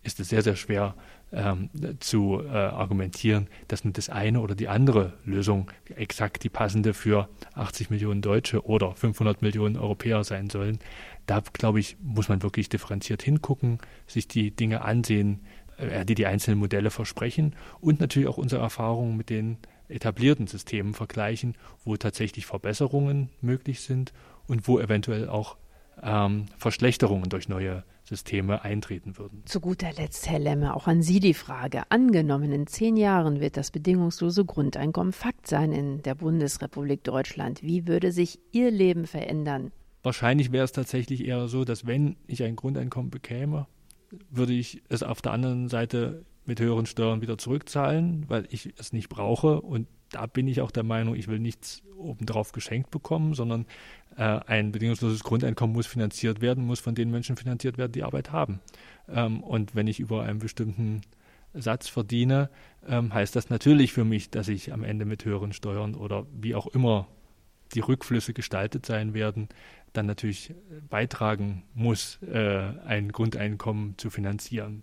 ist es sehr, sehr schwer ähm, zu äh, argumentieren, dass nun das eine oder die andere Lösung exakt die passende für 80 Millionen Deutsche oder 500 Millionen Europäer sein sollen. Da glaube ich, muss man wirklich differenziert hingucken, sich die Dinge ansehen, äh, die die einzelnen Modelle versprechen und natürlich auch unsere Erfahrungen mit den etablierten Systemen vergleichen, wo tatsächlich Verbesserungen möglich sind und wo eventuell auch ähm, Verschlechterungen durch neue Systeme eintreten würden. Zu guter Letzt, Herr Lemme, auch an Sie die Frage. Angenommen, in zehn Jahren wird das bedingungslose Grundeinkommen Fakt sein in der Bundesrepublik Deutschland. Wie würde sich Ihr Leben verändern? Wahrscheinlich wäre es tatsächlich eher so, dass wenn ich ein Grundeinkommen bekäme, würde ich es auf der anderen Seite mit höheren Steuern wieder zurückzahlen, weil ich es nicht brauche. Und da bin ich auch der Meinung, ich will nichts obendrauf geschenkt bekommen, sondern äh, ein bedingungsloses Grundeinkommen muss finanziert werden, muss von den Menschen finanziert werden, die Arbeit haben. Ähm, und wenn ich über einen bestimmten Satz verdiene, ähm, heißt das natürlich für mich, dass ich am Ende mit höheren Steuern oder wie auch immer die Rückflüsse gestaltet sein werden, dann natürlich beitragen muss, äh, ein Grundeinkommen zu finanzieren.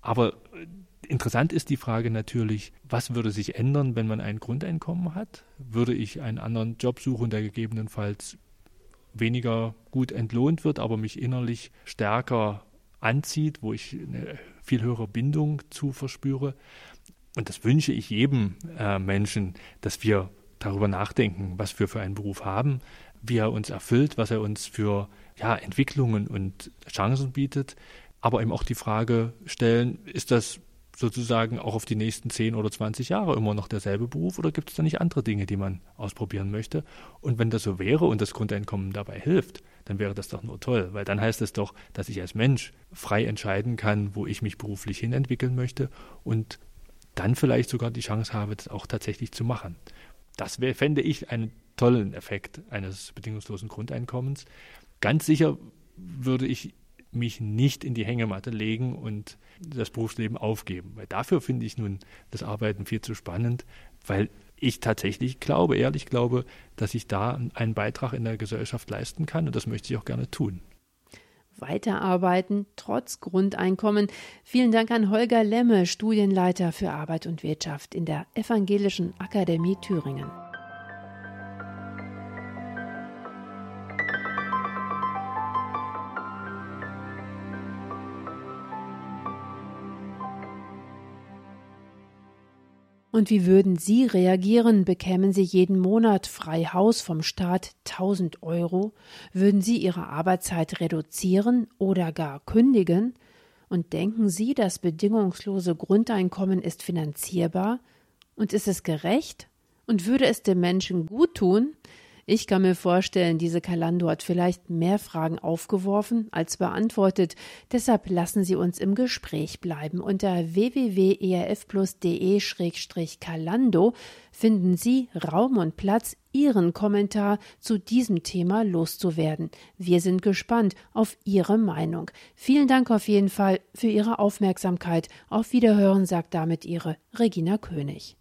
Aber äh, interessant ist die Frage natürlich, was würde sich ändern, wenn man ein Grundeinkommen hat? Würde ich einen anderen Job suchen, der gegebenenfalls weniger gut entlohnt wird, aber mich innerlich stärker anzieht, wo ich eine viel höhere Bindung zu verspüre? Und das wünsche ich jedem äh, Menschen, dass wir darüber nachdenken, was wir für einen Beruf haben, wie er uns erfüllt, was er uns für ja, Entwicklungen und Chancen bietet, aber eben auch die Frage stellen, ist das sozusagen auch auf die nächsten 10 oder 20 Jahre immer noch derselbe Beruf oder gibt es da nicht andere Dinge, die man ausprobieren möchte? Und wenn das so wäre und das Grundeinkommen dabei hilft, dann wäre das doch nur toll, weil dann heißt es doch, dass ich als Mensch frei entscheiden kann, wo ich mich beruflich hin entwickeln möchte und dann vielleicht sogar die Chance habe, das auch tatsächlich zu machen. Das wär, fände ich einen tollen Effekt eines bedingungslosen Grundeinkommens. Ganz sicher würde ich mich nicht in die Hängematte legen und das Berufsleben aufgeben. Weil dafür finde ich nun das Arbeiten viel zu spannend, weil ich tatsächlich glaube, ehrlich glaube, dass ich da einen Beitrag in der Gesellschaft leisten kann und das möchte ich auch gerne tun. Weiterarbeiten trotz Grundeinkommen. Vielen Dank an Holger Lemme, Studienleiter für Arbeit und Wirtschaft in der Evangelischen Akademie Thüringen. Und wie würden Sie reagieren? Bekämen Sie jeden Monat frei Haus vom Staat 1000 Euro? Würden Sie Ihre Arbeitszeit reduzieren oder gar kündigen? Und denken Sie, das bedingungslose Grundeinkommen ist finanzierbar? Und ist es gerecht? Und würde es dem Menschen gut tun? Ich kann mir vorstellen, diese Kalando hat vielleicht mehr Fragen aufgeworfen als beantwortet. Deshalb lassen Sie uns im Gespräch bleiben. Unter www.erfplus.de-kalando finden Sie Raum und Platz, Ihren Kommentar zu diesem Thema loszuwerden. Wir sind gespannt auf Ihre Meinung. Vielen Dank auf jeden Fall für Ihre Aufmerksamkeit. Auf Wiederhören sagt damit Ihre Regina König.